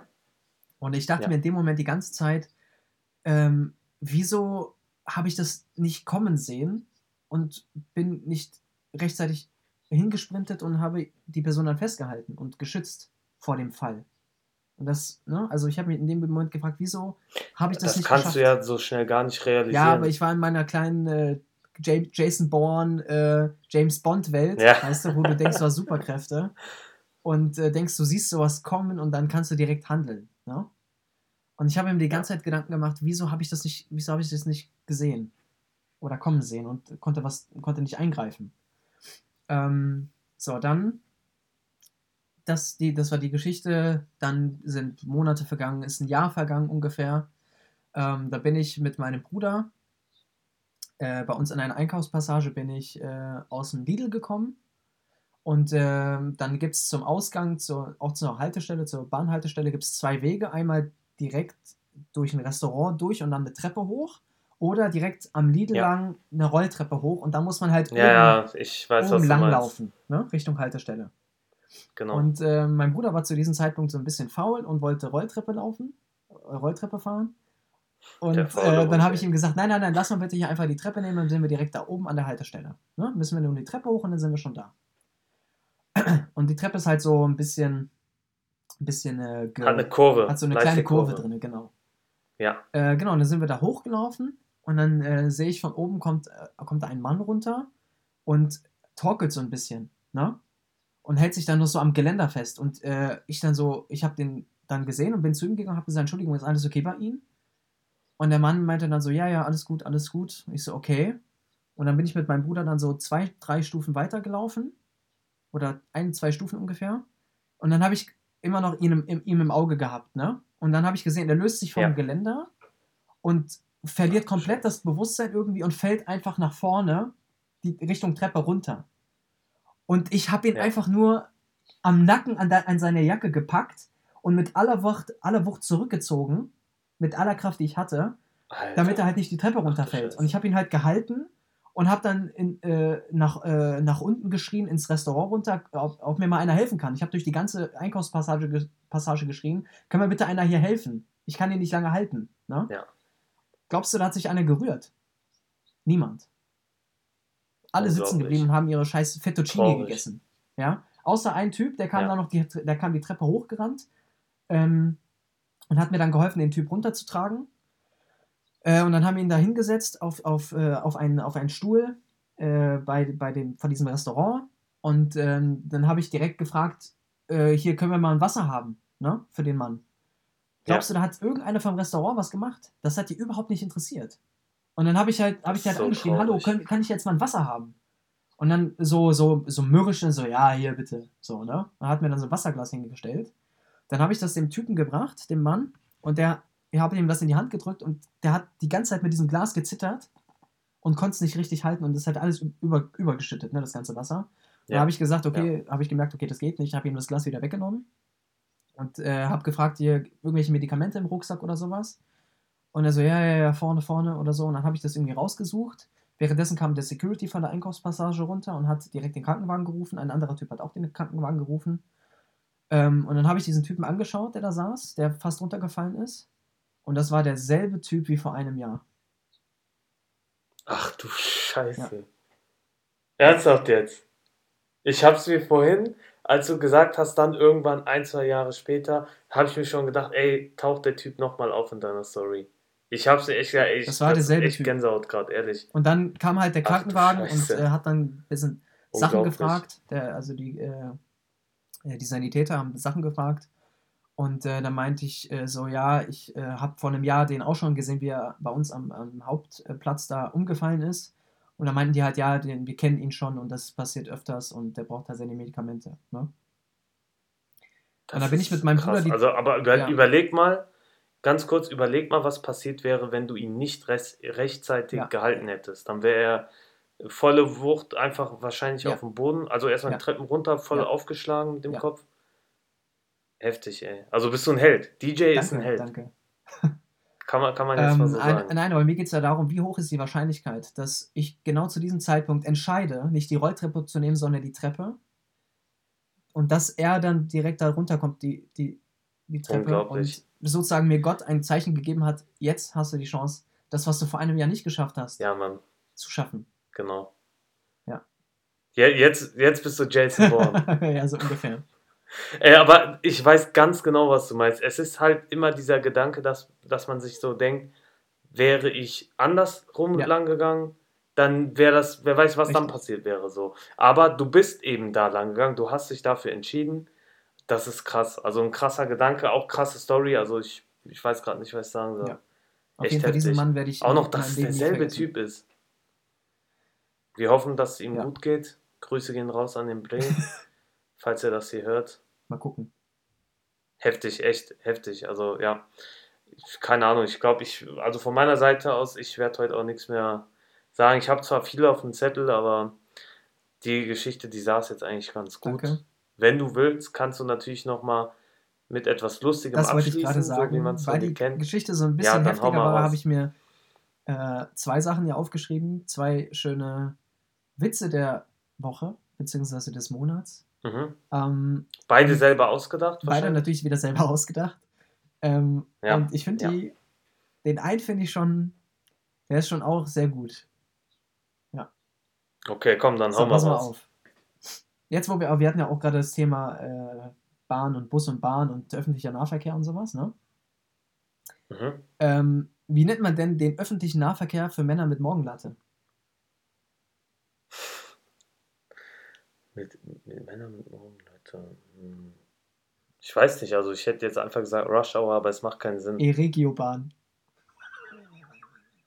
Und ich dachte Ja. mir in dem Moment die ganze Zeit, ähm, wieso habe ich das nicht kommen sehen und bin nicht rechtzeitig hingesprintet und habe die Person dann festgehalten und geschützt vor dem Fall. Und das, ne, also ich habe mich in dem Moment gefragt, wieso habe ich das, Das, nicht kannst geschafft? du ja so schnell gar nicht realisieren. Ja, aber ich war in meiner kleinen äh, Ja- Jason Bourne, äh, James Bond Welt, Ja. weißt du, wo du denkst, du hast Superkräfte und äh, denkst, du siehst sowas kommen und dann kannst du direkt handeln. Ne? Und ich habe mir die ganze Zeit Gedanken gemacht, wieso habe ich das nicht, wieso habe ich das nicht gesehen oder kommen sehen und konnte was, konnte nicht eingreifen. Ähm, so, dann das, die, das war die Geschichte. Dann sind Monate vergangen, ist ein Jahr vergangen ungefähr. Ähm, da bin ich mit meinem Bruder äh, bei uns in einer Einkaufspassage bin ich äh, aus dem Lidl gekommen. Und ähm, dann gibt es zum Ausgang, zur, auch zur Haltestelle, zur Bahnhaltestelle, gibt es zwei Wege. Einmal direkt durch ein Restaurant durch und dann eine Treppe hoch. Oder direkt am Lidl Ja. lang eine Rolltreppe hoch. Und da muss man halt ja, ja, ich weiß, oben du lang meinst. laufen, ne? Richtung Haltestelle. Genau. Und äh, mein Bruder war zu diesem Zeitpunkt so ein bisschen faul und wollte Rolltreppe laufen, äh, Rolltreppe fahren. Und äh, dann habe ich ihm gesagt, nein, nein, nein, lass mal bitte hier einfach die Treppe nehmen, dann sind wir direkt da oben an der Haltestelle. Ne? Müssen wir nur die Treppe hoch und dann sind wir schon da. *clears throat* Und die Treppe ist halt so ein bisschen, ein bisschen äh, hat eine Kurve. hat so eine kleine Kurve, drin, genau. Ja. Äh, genau, und dann sind wir da hochgelaufen und dann äh, sehe ich von oben kommt, äh, kommt da ein Mann runter und torkelt so ein bisschen, ne? Und hält sich dann nur so am Geländer fest. Und äh, ich dann so, ich habe den dann gesehen und bin zu ihm gegangen und habe gesagt, Entschuldigung, ist alles okay bei Ihnen? Und der Mann meinte dann so, ja, ja, alles gut, alles gut. Ich so, okay. Und dann bin ich mit meinem Bruder dann so zwei, drei Stufen weitergelaufen. Oder ein, zwei Stufen ungefähr. Und dann habe ich immer noch ihn im, im, ihm im Auge gehabt, ne? Und dann habe ich gesehen, er löst sich vom Ja. Geländer und verliert komplett das Bewusstsein irgendwie und fällt einfach nach vorne die Richtung Treppe runter. Und ich habe ihn Ja. einfach nur am Nacken an, an seine Jacke gepackt und mit aller Wucht, aller Wucht zurückgezogen, mit aller Kraft, die ich hatte, Alter. damit er halt nicht die Treppe runterfällt. Und ich habe ihn halt gehalten und habe dann in, äh, nach, äh, nach unten geschrien, ins Restaurant runter, ob, ob mir mal einer helfen kann. Ich habe durch die ganze Einkaufspassage ge Passage geschrien, kann mir bitte einer hier helfen? Ich kann ihn nicht lange halten. Ne? Ja. Glaubst du, da hat sich einer gerührt? Niemand. Alle sitzen geblieben und haben ihre scheiß Fettuccine Traurig. gegessen. Ja? Außer ein Typ, der kam Ja. dann noch die, der kam die Treppe hochgerannt ähm, und hat mir dann geholfen, den Typ runterzutragen. Äh, und dann haben wir ihn da hingesetzt auf, auf, äh, auf, einen, auf einen Stuhl äh, bei, bei dem, von diesem Restaurant. Und ähm, dann habe ich direkt gefragt, äh, hier können wir mal ein Wasser haben, ne, für den Mann. Glaubst du, da hat irgendeiner vom Restaurant was gemacht? Das hat die überhaupt nicht interessiert. Und dann habe ich halt, habe ich halt so angeschrien, hallo, können, kann ich jetzt mal ein Wasser haben? Und dann so, so, so mürrisch, so, ja, hier bitte. So, ne? Dann hat mir dann so ein Wasserglas hingestellt. Dann habe ich das dem Typen gebracht, dem Mann, und der, ich habe ihm das in die Hand gedrückt und der hat die ganze Zeit mit diesem Glas gezittert und konnte es nicht richtig halten und das hat alles über, übergeschüttet, ne, das ganze Wasser. Da Ja. habe ich gesagt, okay, habe ich gemerkt, okay, das geht nicht. habe ihm das Glas wieder weggenommen und äh, habe gefragt, hier irgendwelche Medikamente im Rucksack oder sowas. Und er so, ja, ja, ja, vorne, vorne oder so. Und dann habe ich das irgendwie rausgesucht. Währenddessen kam der Security von der Einkaufspassage runter und hat direkt den Krankenwagen gerufen. Ein anderer Typ hat auch den Krankenwagen gerufen. Ähm, und dann habe ich diesen Typen angeschaut, der da saß, der fast runtergefallen ist. Und das war derselbe Typ wie vor einem Jahr. Ach du Scheiße. Ernsthaft jetzt? Ich hab's mir vorhin, als du gesagt hast, dann irgendwann ein, zwei Jahre später, habe ich mir schon gedacht, ey, taucht der Typ nochmal auf in deiner Story. Ich hab's echt, ja, ich, Das war derselbe echt Typ. Gänsehaut gerade, ehrlich. Und dann kam halt der Ach Krankenwagen und äh, hat dann ein bisschen Sachen gefragt. Der, also die, äh, äh, die Sanitäter haben Sachen gefragt. Und äh, dann meinte ich äh, so, ja, ich äh, habe vor einem Jahr den auch schon gesehen, wie er bei uns am, am Hauptplatz da umgefallen ist. Und dann meinten die halt, ja, den, wir kennen ihn schon und das passiert öfters und der braucht da seine Medikamente. Ne? Das da bin ich mit meinem Bruder die- Also, aber über, Ja. überleg mal, ganz kurz, überleg mal, was passiert wäre, wenn du ihn nicht rechtzeitig Ja. gehalten hättest. Dann wäre er volle Wucht einfach wahrscheinlich Ja. auf dem Boden. Also erstmal Ja. Treppen runter, voll aufgeschlagen mit dem. Kopf. Heftig, ey. Also bist du ein Held. DJ ist ein Danke, Held. danke. *laughs* Kann man, kann man jetzt mal Ähm, so ein, sagen. nein, aber mir geht es ja darum, wie hoch ist die Wahrscheinlichkeit, dass ich genau zu diesem Zeitpunkt entscheide, nicht die Rolltreppe zu nehmen, sondern die Treppe. Und dass er dann direkt da runterkommt, die, die, die Treppe. Unglaublich. Und sozusagen mir Gott ein Zeichen gegeben hat, jetzt hast du die Chance, das, was du vor einem Jahr nicht geschafft hast, Ja, Mann, zu schaffen. genau. Ja. Je- Jetzt, jetzt bist du Jason Bourne. *laughs* ja, so ungefähr. Ey, *laughs* aber ich weiß ganz genau, was du meinst. Es ist halt immer dieser Gedanke, dass, dass man sich so denkt, wäre ich andersrum Ja. lang gegangen, dann wäre das, wer weiß, was dann Richtig. passiert wäre so. Aber du bist eben da lang gegangen, du hast dich dafür entschieden. Das ist krass. Also ein krasser Gedanke, auch krasse Story. Also ich, ich weiß gerade nicht, was ich sagen soll. Ja. Auf Echt jeden Fall, diesen heftig. Mann werde ich Auch noch, dass es derselbe. Typ ist. Wir hoffen, dass es ihm Ja. gut geht. Grüße gehen raus an den Bre, *laughs* falls er das hier hört. Mal gucken. Heftig, echt heftig. Also ja, keine Ahnung. Ich glaube, ich, also von meiner Seite aus, ich werde heute auch nichts mehr sagen. Ich habe zwar viel auf dem Zettel, aber die Geschichte, die saß jetzt eigentlich ganz gut. Danke. Wenn du willst, kannst du natürlich noch mal mit etwas Lustigem Das wollte ich abschließen, gerade so wie sagen. man es von weil die kennt. Geschichte so ein Ja, bisschen hau heftiger war, habe ich mir äh, zwei Sachen hier aufgeschrieben. Zwei schöne Witze der Woche, beziehungsweise des Monats. Mhm. Ähm, Beide selber ausgedacht? beide natürlich wieder selber *laughs* ausgedacht. Ähm, Ja, Und ich finde ja. die, den einen finde ich schon, der ist schon auch sehr gut. Okay, komm, dann So, hau mal pass mal auf. Jetzt, wo wir, wir hatten ja auch gerade das Thema äh, Bahn und Bus und Bahn und öffentlicher Nahverkehr und sowas, ne? Mhm. Ähm, wie nennt man denn den öffentlichen Nahverkehr für Männer mit Morgenlatte? Mit, mit Männern mit Morgenleute. Hm. Ich weiß nicht, also ich hätte jetzt einfach gesagt Rush Hour, aber es macht keinen Sinn. E-Regiobahn.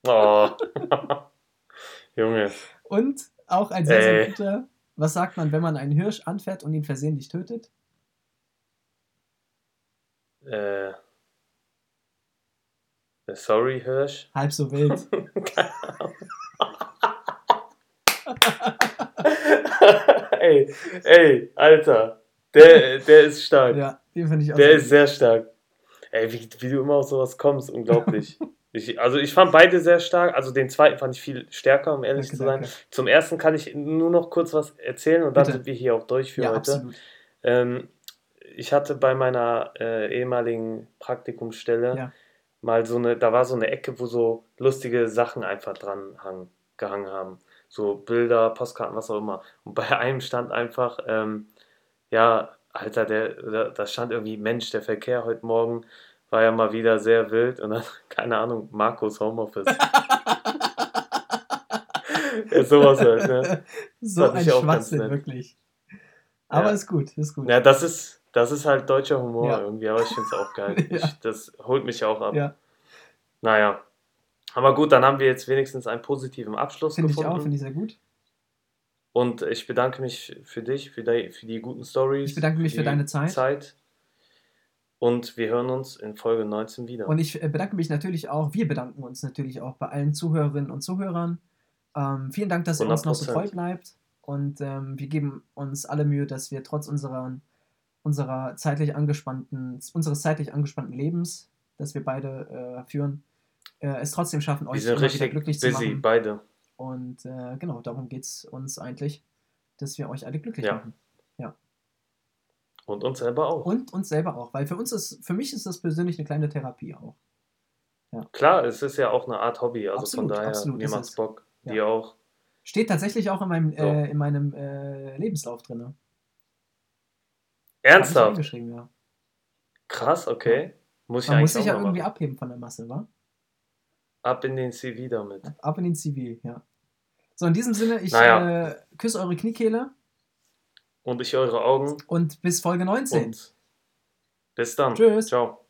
Oh. *laughs* Junge. Und auch ein sehr, sehr guter, was sagt man, wenn man einen Hirsch anfährt und ihn versehentlich tötet? Äh. äh, Sorry, Hirsch. *laughs* Halb so wild. *laughs* *laughs* ey, ey, Alter. Der, der ist stark. ja, den finde ich auch Der ist sehr stark. Ey, wie, wie du immer auf sowas kommst, unglaublich. Ich, also ich fand beide sehr stark. Also den zweiten fand ich viel stärker, um ehrlich Danke, zu sein. danke. Zum ersten kann ich nur noch kurz was erzählen und dann Bitte. sind wir hier auch durch für Ja, heute. Ähm, ich hatte bei meiner äh, ehemaligen Praktikumsstelle Ja. mal so eine, da war so eine Ecke, wo so lustige Sachen einfach dran hang, gehangen haben. So Bilder, Postkarten, was auch immer. Und bei einem stand einfach, ähm, ja, Alter, der, da stand irgendwie, Mensch, der Verkehr heute Morgen war ja mal wieder sehr wild und dann, *laughs* keine Ahnung, Markus Homeoffice. *laughs* ja, sowas halt, ne? so ein Schwachsinn, wirklich. Aber Ja. ist gut, ist gut. Ja, das ist, das ist halt deutscher Humor Ja. irgendwie, aber ich finde es auch geil. *laughs* Ja. Ich, das holt mich auch ab. Ja, Naja. Aber gut, dann haben wir jetzt wenigstens einen positiven Abschluss finde ich gefunden. auch, finde ich sehr gut. Und ich bedanke mich für dich, für die, für die guten Stories. Ich bedanke mich für die deine Zeit. Zeit. Und wir hören uns in Folge 19 wieder. Und ich äh, bedanke mich natürlich auch, wir bedanken uns natürlich auch bei allen Zuhörerinnen und Zuhörern. Ähm, vielen Dank, dass ihr uns noch so 100%. treu bleibt. Und ähm, wir geben uns alle Mühe, dass wir trotz unserer, unserer zeitlich angespannten, unseres zeitlich angespannten Lebens, das wir beide äh, führen, äh, es trotzdem schaffen, wir euch sind wieder richtig glücklich zu busy, machen. beide. Und äh, genau, darum geht es uns eigentlich, dass wir euch alle glücklich Ja. machen. Und uns selber auch. Und uns selber auch, weil für uns ist, für mich ist das persönlich eine kleine Therapie auch. Klar, es ist ja auch eine Art Hobby. Also Absolut, von daher, absolut mir macht's. Bock. Ja. Dir auch. Steht tatsächlich auch in meinem, So. äh, in meinem äh, Lebenslauf drin. Ich Ernsthaft? ja. Krass, okay. Muss ich Man muss sich ja irgendwie machen. abheben von der Masse, wa? Ab in den CV damit. Ab in den CV, ja. So, in diesem Sinne, ich Naja. äh, küsse eure Kniekehle Und ich eure Augen. und bis Folge 19. Und bis dann. Tschüss. Ciao.